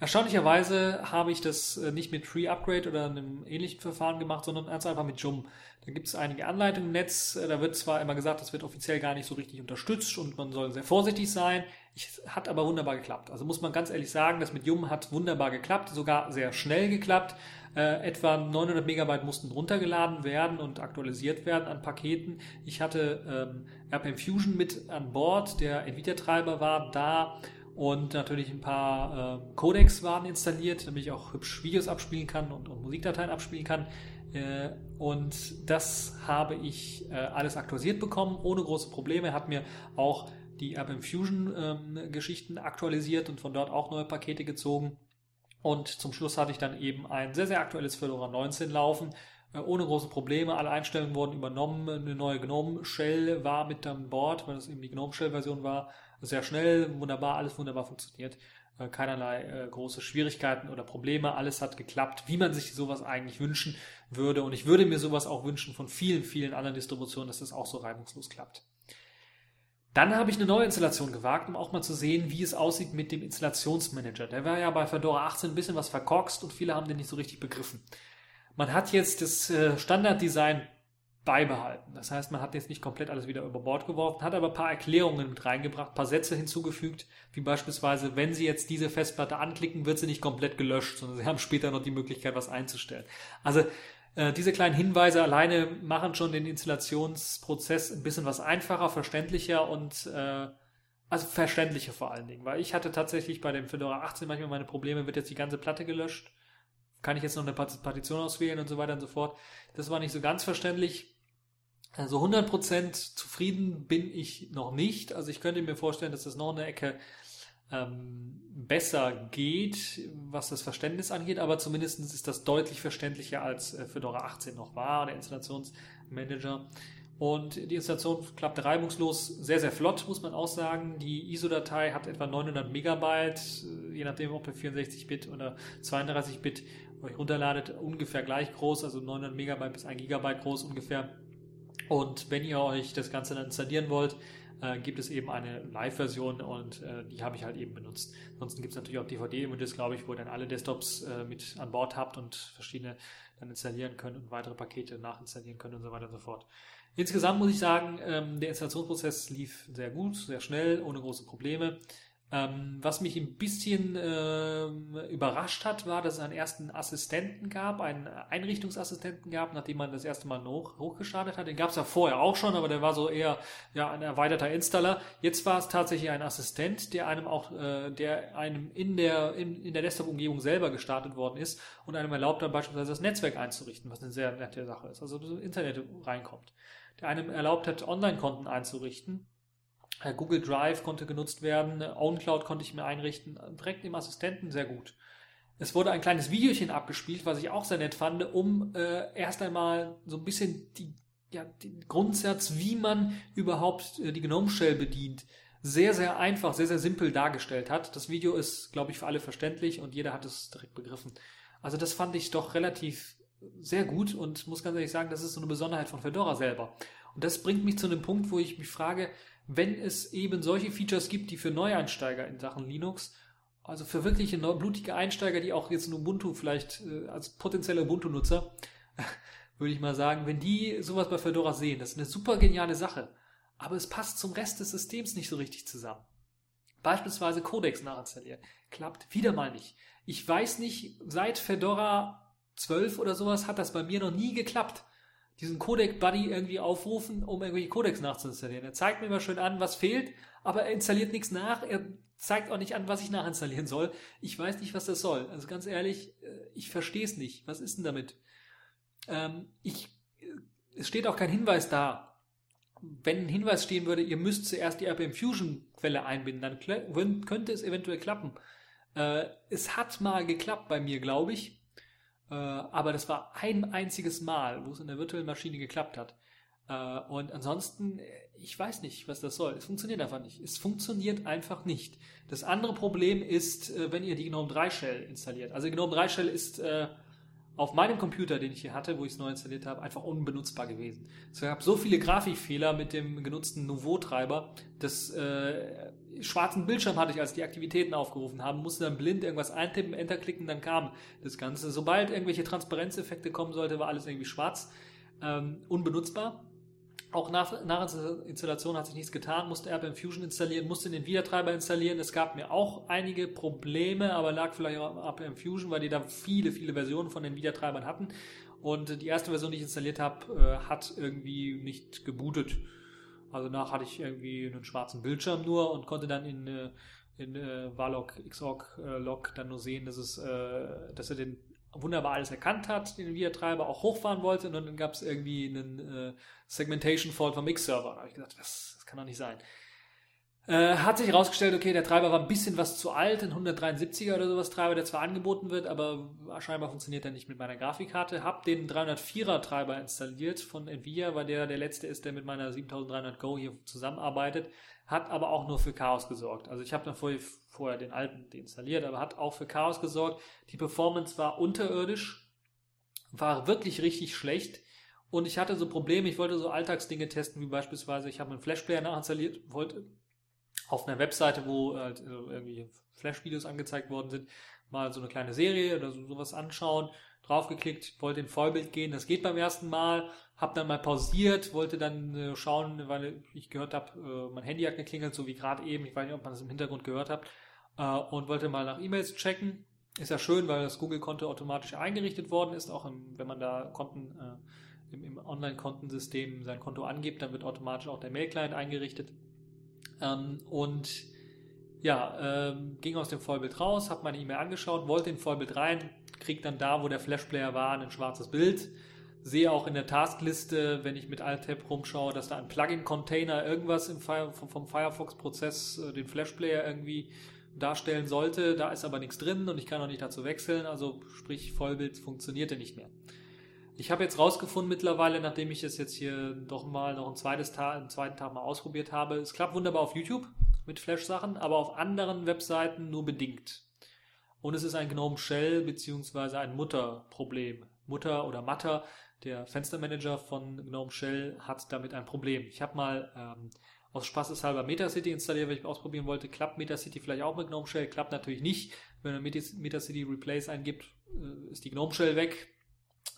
erstaunlicherweise habe ich das äh, nicht mit Free Upgrade oder einem ähnlichen Verfahren gemacht, sondern ganz einfach mit Joom. Da gibt es einige Anleitungen im Netz. Äh, da wird zwar immer gesagt, das wird offiziell gar nicht so richtig unterstützt und man soll sehr vorsichtig sein. Ich, hat aber wunderbar geklappt. Also muss man ganz ehrlich sagen, das mit Yum hat wunderbar geklappt, sogar sehr schnell geklappt. Äh, etwa 900 Megabyte mussten runtergeladen werden und aktualisiert werden an Paketen. Ich hatte ähm, RPM Fusion mit an Bord, der Nvidia-Treiber war da und natürlich ein paar äh, Codecs waren installiert, damit ich auch hübsch Videos abspielen kann und, und Musikdateien abspielen kann. Äh, und das habe ich äh, alles aktualisiert bekommen, ohne große Probleme. Hat mir auch die RPM Fusion ähm, Geschichten aktualisiert und von dort auch neue Pakete gezogen. Und zum Schluss hatte ich dann eben ein sehr, sehr aktuelles Fedora 19 laufen, äh, ohne große Probleme. Alle Einstellungen wurden übernommen. Eine neue GNOME Shell war mit an Bord, weil das eben die GNOME Shell Version war. Sehr schnell, wunderbar, alles wunderbar funktioniert. Äh, keinerlei äh, große Schwierigkeiten oder Probleme. Alles hat geklappt, wie man sich sowas eigentlich wünschen würde. Und ich würde mir sowas auch wünschen von vielen, vielen anderen Distributionen, dass das auch so reibungslos klappt. Dann habe ich eine neue Installation gewagt, um auch mal zu sehen, wie es aussieht mit dem Installationsmanager. Der war ja bei Fedora 18 ein bisschen was verkorkst und viele haben den nicht so richtig begriffen. Man hat jetzt das äh, Standarddesign beibehalten. Das heißt, man hat jetzt nicht komplett alles wieder über Bord geworfen, hat aber ein paar Erklärungen mit reingebracht, ein paar Sätze hinzugefügt, wie beispielsweise, wenn Sie jetzt diese Festplatte anklicken, wird sie nicht komplett gelöscht, sondern Sie haben später noch die Möglichkeit, was einzustellen. Also äh, diese kleinen Hinweise alleine machen schon den Installationsprozess ein bisschen was einfacher, verständlicher und äh, also verständlicher vor allen Dingen, weil ich hatte tatsächlich bei dem Fedora 18 manchmal meine Probleme, wird jetzt die ganze Platte gelöscht, kann ich jetzt noch eine Partition auswählen und so weiter und so fort. Das war nicht so ganz verständlich. Also 100% zufrieden bin ich noch nicht. Also ich könnte mir vorstellen, dass das noch eine Ecke ähm, besser geht, was das Verständnis angeht, aber zumindest ist das deutlich verständlicher als äh, Fedora 18 noch war, der Installationsmanager. Und die Installation klappt reibungslos, sehr, sehr flott, muss man auch sagen. Die ISO-Datei hat etwa 900 Megabyte, äh, je nachdem, ob ihr 64-Bit oder 32-Bit euch runterladet, ungefähr gleich groß, also 900 Megabyte bis 1 Gigabyte groß ungefähr. Und wenn ihr euch das Ganze dann installieren wollt, äh, gibt es eben eine Live-Version und äh, die habe ich halt eben benutzt. Ansonsten gibt es natürlich auch DVD-Images, glaube ich, wo ihr dann alle Desktops äh, mit an Bord habt und verschiedene dann installieren könnt und weitere Pakete nachinstallieren könnt und so weiter und so fort. Insgesamt muss ich sagen, ähm, der Installationsprozess lief sehr gut, sehr schnell, ohne große Probleme. Ähm, was mich ein bisschen ähm, überrascht hat, war, dass es einen ersten Assistenten gab, einen Einrichtungsassistenten gab, nachdem man das erste Mal hoch, hochgestartet hat. Den gab es ja vorher auch schon, aber der war so eher ja, ein erweiterter Installer. Jetzt war es tatsächlich ein Assistent, der einem auch, äh, der einem in der, in, in der Desktop-Umgebung selber gestartet worden ist und einem erlaubt dann beispielsweise das Netzwerk einzurichten, was eine sehr nette Sache ist. Also das Internet reinkommt. Der einem erlaubt hat, Online-Konten einzurichten Google Drive konnte genutzt werden, OwnCloud konnte ich mir einrichten, direkt im Assistenten sehr gut. Es wurde ein kleines Videochen abgespielt, was ich auch sehr nett fand, um äh, erst einmal so ein bisschen die, ja, den Grundsatz, wie man überhaupt äh, die Gnome Shell bedient, sehr, sehr einfach, sehr, sehr simpel dargestellt hat. Das Video ist, glaube ich, für alle verständlich und jeder hat es direkt begriffen. Also das fand ich doch relativ sehr gut und muss ganz ehrlich sagen, das ist so eine Besonderheit von Fedora selber. Und das bringt mich zu einem Punkt, wo ich mich frage, wenn es eben solche Features gibt, die für Neueinsteiger in Sachen Linux, also für wirkliche blutige Einsteiger, die auch jetzt in Ubuntu vielleicht äh, als potenzielle Ubuntu-Nutzer, würde ich mal sagen, wenn die sowas bei Fedora sehen, das ist eine super geniale Sache, aber es passt zum Rest des Systems nicht so richtig zusammen. Beispielsweise Codex nachinstallieren. Klappt wieder mal nicht. Ich weiß nicht, seit Fedora 12 oder sowas hat das bei mir noch nie geklappt diesen Codec-Buddy irgendwie aufrufen, um irgendwelche Codecs nachzuinstallieren. Er zeigt mir immer schön an, was fehlt, aber er installiert nichts nach. Er zeigt auch nicht an, was ich nachinstallieren soll. Ich weiß nicht, was das soll. Also ganz ehrlich, äh, ich verstehe es nicht. Was ist denn damit? Ähm, ich, äh, es steht auch kein Hinweis da. Wenn ein Hinweis stehen würde, ihr müsst zuerst die RPM Fusion Quelle einbinden, dann könnte es eventuell klappen. Äh, es hat mal geklappt bei mir, glaube ich. Äh, aber das war ein einziges Mal, wo es in der virtuellen Maschine geklappt hat. Äh, und ansonsten, äh, ich weiß nicht, was das soll. Es funktioniert einfach nicht. Es funktioniert einfach nicht. Das andere Problem ist, wenn ihr die GNOME 3 Shell installiert. Also GNOME 3 Shell ist auf meinem Computer, den ich hier hatte, wo ich es neu installiert habe, einfach unbenutzbar gewesen. Es gab so viele Grafikfehler mit dem genutzten Nouveau-Treiber, dass äh, schwarzen Bildschirm hatte ich, als die Aktivitäten aufgerufen haben, musste dann blind irgendwas eintippen, Enter klicken, dann kam das Ganze. Sobald irgendwelche Transparenzeffekte kommen sollte, war alles irgendwie schwarz, ähm, unbenutzbar. Auch nach, nach Installation hat sich nichts getan, musste RPM Fusion installieren, musste den Wiedertreiber installieren. Es gab mir auch einige Probleme, aber lag vielleicht auch am RPM Fusion, weil die da viele, viele Versionen von den Wiedertreibern hatten. Und die erste Version, die ich installiert habe, äh, hat irgendwie nicht gebootet. Also danach hatte ich irgendwie einen schwarzen Bildschirm nur und konnte dann in, äh, in äh, Valog Xorg Log dann nur sehen, dass es, dass er den wunderbar alles erkannt hat, den VIA-Treiber auch hochfahren wollte und dann gab es irgendwie einen äh, Segmentation-Fault vom X-Server. Da habe ich gedacht, das, das kann doch nicht sein. Äh, hat sich herausgestellt, okay, der Treiber war ein bisschen was zu alt, ein 173er oder sowas Treiber, der zwar angeboten wird, aber scheinbar funktioniert er nicht mit meiner Grafikkarte. Hab den 304er Treiber installiert von Nvidia, weil der der letzte ist, der mit meiner 7300 Go hier zusammenarbeitet, hat aber auch nur für Chaos gesorgt. Also ich habe dann vorher, vorher den alten deinstalliert, aber hat auch für Chaos gesorgt. Die Performance war unterirdisch, war wirklich richtig schlecht. Und ich hatte so Probleme, ich wollte so Alltagsdinge testen, wie beispielsweise, ich habe einen Flashplayer nachinstalliert, wollte auf einer Webseite, wo halt irgendwie Flash-Videos angezeigt worden sind, mal so eine kleine Serie oder so, sowas anschauen, draufgeklickt, wollte in Vollbild gehen, das geht beim ersten Mal, habe dann mal pausiert, wollte dann äh, schauen, weil ich gehört habe, äh, mein Handy hat geklingelt, so wie gerade eben, ich weiß nicht, ob man das im Hintergrund gehört hat, äh, und wollte mal nach E-Mails checken. Ist ja schön, weil das Google-Konto automatisch eingerichtet worden ist, auch im, wenn man da Konten äh, im, im Online-Kontensystem sein Konto angibt, dann wird automatisch auch der Mail-Client eingerichtet. Ähm, und ja, ähm, ging aus dem Vollbild raus, habe meine E-Mail angeschaut, wollte in Vollbild rein, krieg dann da, wo der Flashplayer war, ein schwarzes Bild. Sehe auch in der Taskliste, wenn ich mit Alt-Tab rumschaue, dass da ein Plugin-Container irgendwas Fire, vom, vom Firefox-Prozess äh, den Flashplayer irgendwie darstellen sollte. Da ist aber nichts drin und ich kann auch nicht dazu wechseln. Also sprich, Vollbild funktionierte nicht mehr. Ich habe jetzt rausgefunden mittlerweile, nachdem ich es jetzt hier doch mal noch ein zweites Tag, einen zweiten Tag mal ausprobiert habe, es klappt wunderbar auf YouTube mit Flash-Sachen, aber auf anderen Webseiten nur bedingt. Und es ist ein GNOME Shell beziehungsweise ein Mutterproblem. Mutter oder Matter, der Fenstermanager von GNOME Shell, hat damit ein Problem. Ich habe mal ähm, aus Spaßeshalber Metacity installiert, weil ich ausprobieren wollte. Klappt Metacity vielleicht auch mit GNOME Shell? Klappt natürlich nicht. Wenn man Metacity Replace eingibt, äh, ist die GNOME Shell weg.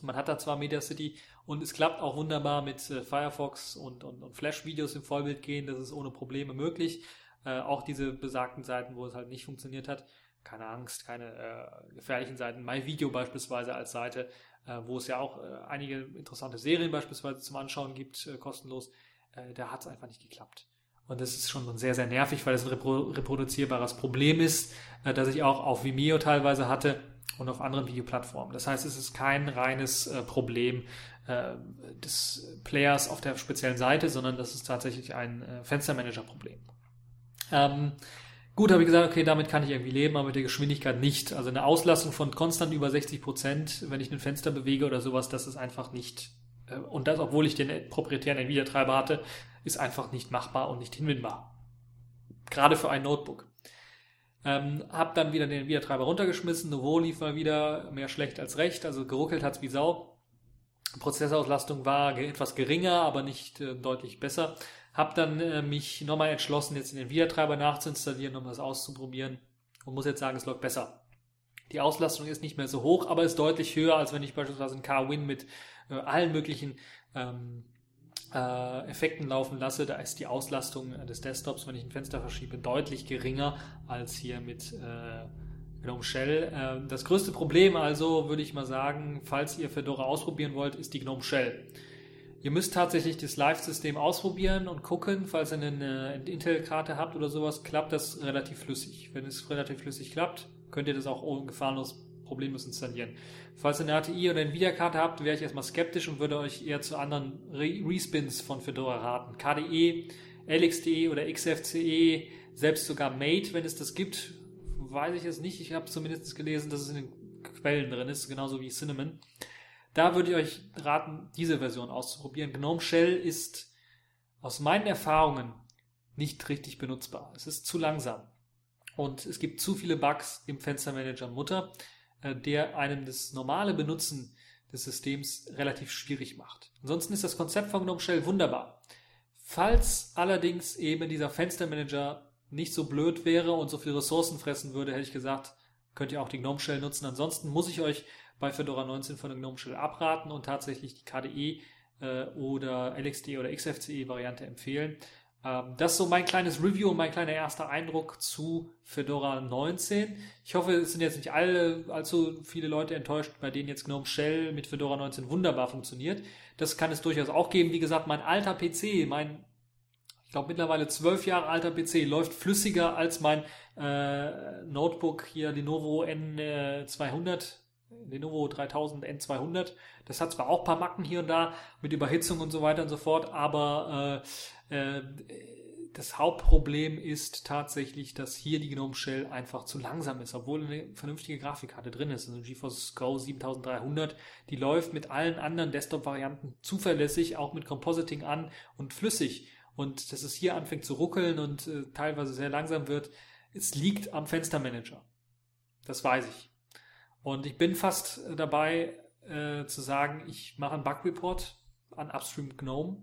Man hat da zwar MediaCity und es klappt auch wunderbar mit äh, Firefox und, und, und Flash-Videos im Vollbild gehen. Das ist ohne Probleme möglich. Äh, auch diese besagten Seiten, wo es halt nicht funktioniert hat. Keine Angst, keine äh, gefährlichen Seiten. MyVideo beispielsweise als Seite, äh, wo es ja auch äh, einige interessante Serien beispielsweise zum Anschauen gibt, äh, kostenlos. da hat es einfach nicht geklappt. Und das ist schon sehr, sehr nervig, weil es ein reproduzierbares Problem ist, das ich auch auf Vimeo teilweise hatte und auf anderen Videoplattformen. Das heißt, es ist kein reines äh, Problem äh, des Players auf der speziellen Seite, sondern das ist tatsächlich ein äh, Fenstermanager-Problem. Ähm, gut, habe ich gesagt, okay, damit kann ich irgendwie leben, aber mit der Geschwindigkeit nicht. Also eine Auslastung von konstant über 60 Prozent, wenn ich ein Fenster bewege oder sowas, das ist einfach nicht. Äh, und das, obwohl ich den proprietären Nvidia-Treiber hatte, ist einfach nicht machbar und nicht hinwendbar. Gerade für ein Notebook. Ähm, hab dann wieder den Wiedertreiber runtergeschmissen. Nouveau lief mal wieder mehr schlecht als recht, also geruckelt hat's wie Sau. Prozessauslastung war etwas geringer, aber nicht äh, deutlich besser. Hab dann äh, mich nochmal entschlossen, jetzt den Wiedertreiber nachzuinstallieren, um das auszuprobieren und muss jetzt sagen, es läuft besser. Die Auslastung ist nicht mehr so hoch, aber ist deutlich höher, als wenn ich beispielsweise einen Car-Win mit äh, allen möglichen ähm, äh, Effekten laufen lasse. Da ist die Auslastung des Desktops, wenn ich ein Fenster verschiebe, deutlich geringer als hier mit äh, GNOME Shell. Äh, das größte Problem also, würde ich mal sagen, falls ihr Fedora ausprobieren wollt, ist die GNOME Shell. Ihr müsst tatsächlich das Live-System ausprobieren und gucken, falls ihr eine, Intel-Karte habt oder sowas, klappt das relativ flüssig. Wenn es relativ flüssig klappt, könnt ihr das auch ohne gefahrenlos problemlos installieren. Falls ihr eine ATI oder eine Nvidia-Karte habt, wäre ich erstmal skeptisch und würde euch eher zu anderen Re Respins von Fedora raten. KDE, LXDE oder XFCE, selbst sogar Mate, wenn es das gibt, weiß ich es nicht. Ich habe zumindest gelesen, dass es in den Quellen drin ist, genauso wie Cinnamon. Da würde ich euch raten, diese Version auszuprobieren. GNOME Shell ist aus meinen Erfahrungen nicht richtig benutzbar. Es ist zu langsam. Und es gibt zu viele Bugs im Fenstermanager Mutter, der einem das normale Benutzen des Systems relativ schwierig macht. Ansonsten ist das Konzept von GNOME Shell wunderbar. Falls allerdings eben dieser Fenstermanager nicht so blöd wäre und so viele Ressourcen fressen würde, hätte ich gesagt, könnt ihr auch die GNOME Shell nutzen. Ansonsten muss ich euch bei Fedora 19 von der GNOME Shell abraten und tatsächlich die KDE äh, oder LXD oder XFCE Variante empfehlen. Ähm, das ist so mein kleines Review und mein kleiner erster Eindruck zu Fedora 19. Ich hoffe, es sind jetzt nicht alle, allzu viele Leute enttäuscht, bei denen jetzt GNOME Shell mit Fedora 19 wunderbar funktioniert. Das kann es durchaus auch geben. Wie gesagt, mein alter PC, mein, ich glaube mittlerweile zwölf Jahre alter PC, läuft flüssiger als mein äh, Notebook hier, Lenovo N200 Lenovo 3000 N200. Das hat zwar auch ein paar Macken hier und da mit Überhitzung und so weiter und so fort, aber äh, äh, das Hauptproblem ist tatsächlich, dass hier die GNOME Shell einfach zu langsam ist, obwohl eine vernünftige Grafikkarte drin ist. Also GeForce Go 7300, die läuft mit allen anderen Desktop-Varianten zuverlässig, auch mit Compositing an und flüssig. Und dass es hier anfängt zu ruckeln und äh, teilweise sehr langsam wird, es liegt am Fenstermanager. Das weiß ich. Und ich bin fast dabei äh, zu sagen, ich mache einen Bug-Report an Upstream GNOME.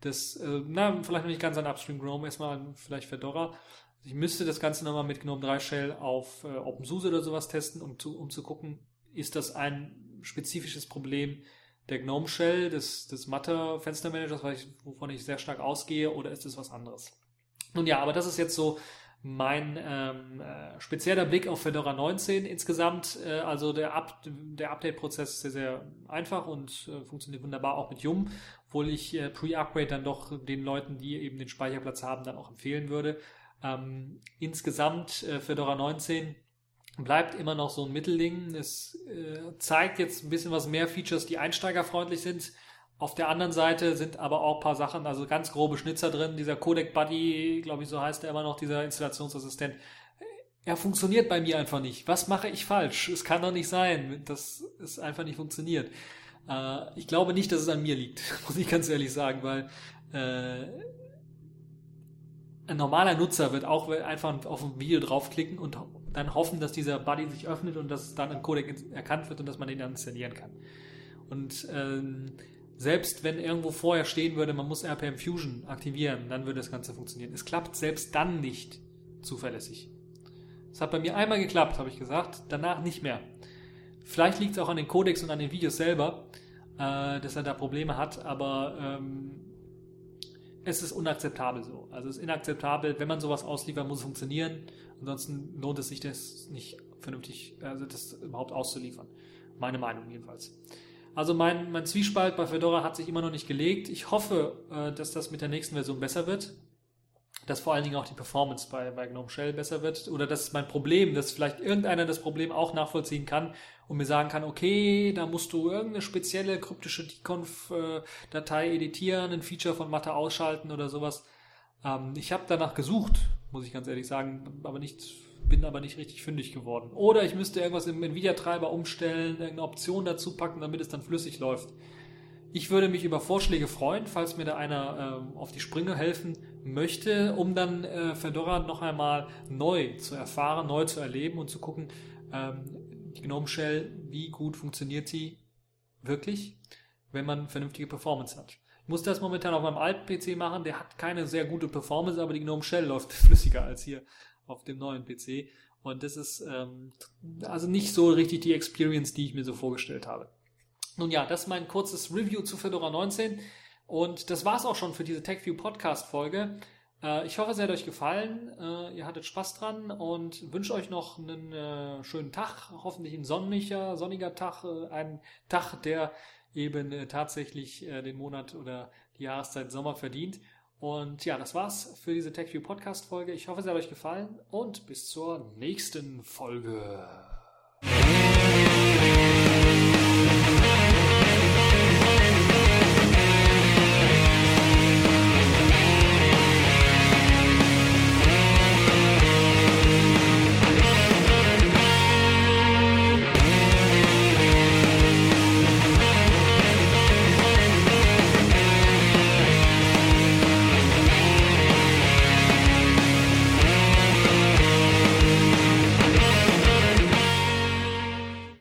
Das, äh, na, vielleicht noch nicht ganz an Upstream GNOME, erstmal vielleicht Fedora. Ich müsste das Ganze nochmal mit GNOME 3 Shell auf äh, OpenSUSE oder sowas testen, um zu, um zu gucken, ist das ein spezifisches Problem der GNOME Shell, des, des Matter-Fenstermanagers, wovon ich sehr stark ausgehe, oder ist es was anderes? Nun ja, aber das ist jetzt so mein ähm, äh, spezieller Blick auf Fedora 19 insgesamt. Äh, also der, Up der Update-Prozess ist sehr, sehr einfach und äh, funktioniert wunderbar auch mit Yum, obwohl ich äh, Pre-Upgrade dann doch den Leuten, die eben den Speicherplatz haben, dann auch empfehlen würde. Ähm, insgesamt äh, Fedora 19 bleibt immer noch so ein Mittelding. Es äh, zeigt jetzt ein bisschen was mehr Features, die einsteigerfreundlich sind auf der anderen Seite sind aber auch ein paar Sachen, also ganz grobe Schnitzer drin. Dieser Codec Buddy, glaube ich, so heißt er immer noch, dieser Installationsassistent. Er funktioniert bei mir einfach nicht. Was mache ich falsch? Es kann doch nicht sein, dass es einfach nicht funktioniert. Äh, ich glaube nicht, dass es an mir liegt, muss ich ganz ehrlich sagen, weil äh, ein normaler Nutzer wird auch einfach auf ein Video draufklicken und dann hoffen, dass dieser Buddy sich öffnet und dass dann ein Codec erkannt wird und dass man den dann installieren kann. Und ähm, selbst wenn irgendwo vorher stehen würde, man muss RPM Fusion aktivieren, dann würde das Ganze funktionieren. Es klappt selbst dann nicht zuverlässig. Es hat bei mir einmal geklappt, habe ich gesagt, danach nicht mehr. Vielleicht liegt es auch an den Codecs und an den Videos selber, äh, dass er da Probleme hat, aber ähm, es ist unakzeptabel so. Also es ist inakzeptabel, wenn man sowas ausliefert, muss es funktionieren. Ansonsten lohnt es sich das nicht vernünftig, also das überhaupt auszuliefern. Meine Meinung jedenfalls. Also mein, mein Zwiespalt bei Fedora hat sich immer noch nicht gelegt. Ich hoffe, äh, dass das mit der nächsten Version besser wird. Dass vor allen Dingen auch die Performance bei, bei GNOME Shell besser wird. Oder dass mein Problem, dass vielleicht irgendeiner das Problem auch nachvollziehen kann und mir sagen kann, okay, da musst du irgendeine spezielle kryptische Deconf-Datei editieren, ein Feature von Mathe ausschalten oder sowas. Ähm, ich habe danach gesucht, muss ich ganz ehrlich sagen, aber nicht bin aber nicht richtig fündig geworden. Oder ich müsste irgendwas im Nvidia-Treiber umstellen, irgendeine Option dazu packen, damit es dann flüssig läuft. Ich würde mich über Vorschläge freuen, falls mir da einer äh, auf die Sprünge helfen möchte, um dann äh, Fedora noch einmal neu zu erfahren, neu zu erleben und zu gucken, ähm, die GNOME Shell, wie gut funktioniert sie wirklich, wenn man vernünftige Performance hat. Ich muss das momentan auf meinem alten PC machen, der hat keine sehr gute Performance, aber die GNOME Shell läuft flüssiger als hier auf dem neuen PC. Und das ist ähm, also nicht so richtig die Experience, die ich mir so vorgestellt habe. Nun ja, das ist mein kurzes Review zu Fedora 19. Und das war's auch schon für diese TechView Podcast Folge. Äh, ich hoffe, es hat euch gefallen. Äh, ihr hattet Spaß dran und wünsche euch noch einen äh, schönen Tag. Hoffentlich ein sonniger, sonniger Tag. Äh, ein Tag, der eben äh, tatsächlich äh, den Monat oder die Jahreszeit Sommer verdient. Und ja, das war's für diese TechView Podcast Folge. Ich hoffe, es hat euch gefallen und bis zur nächsten Folge.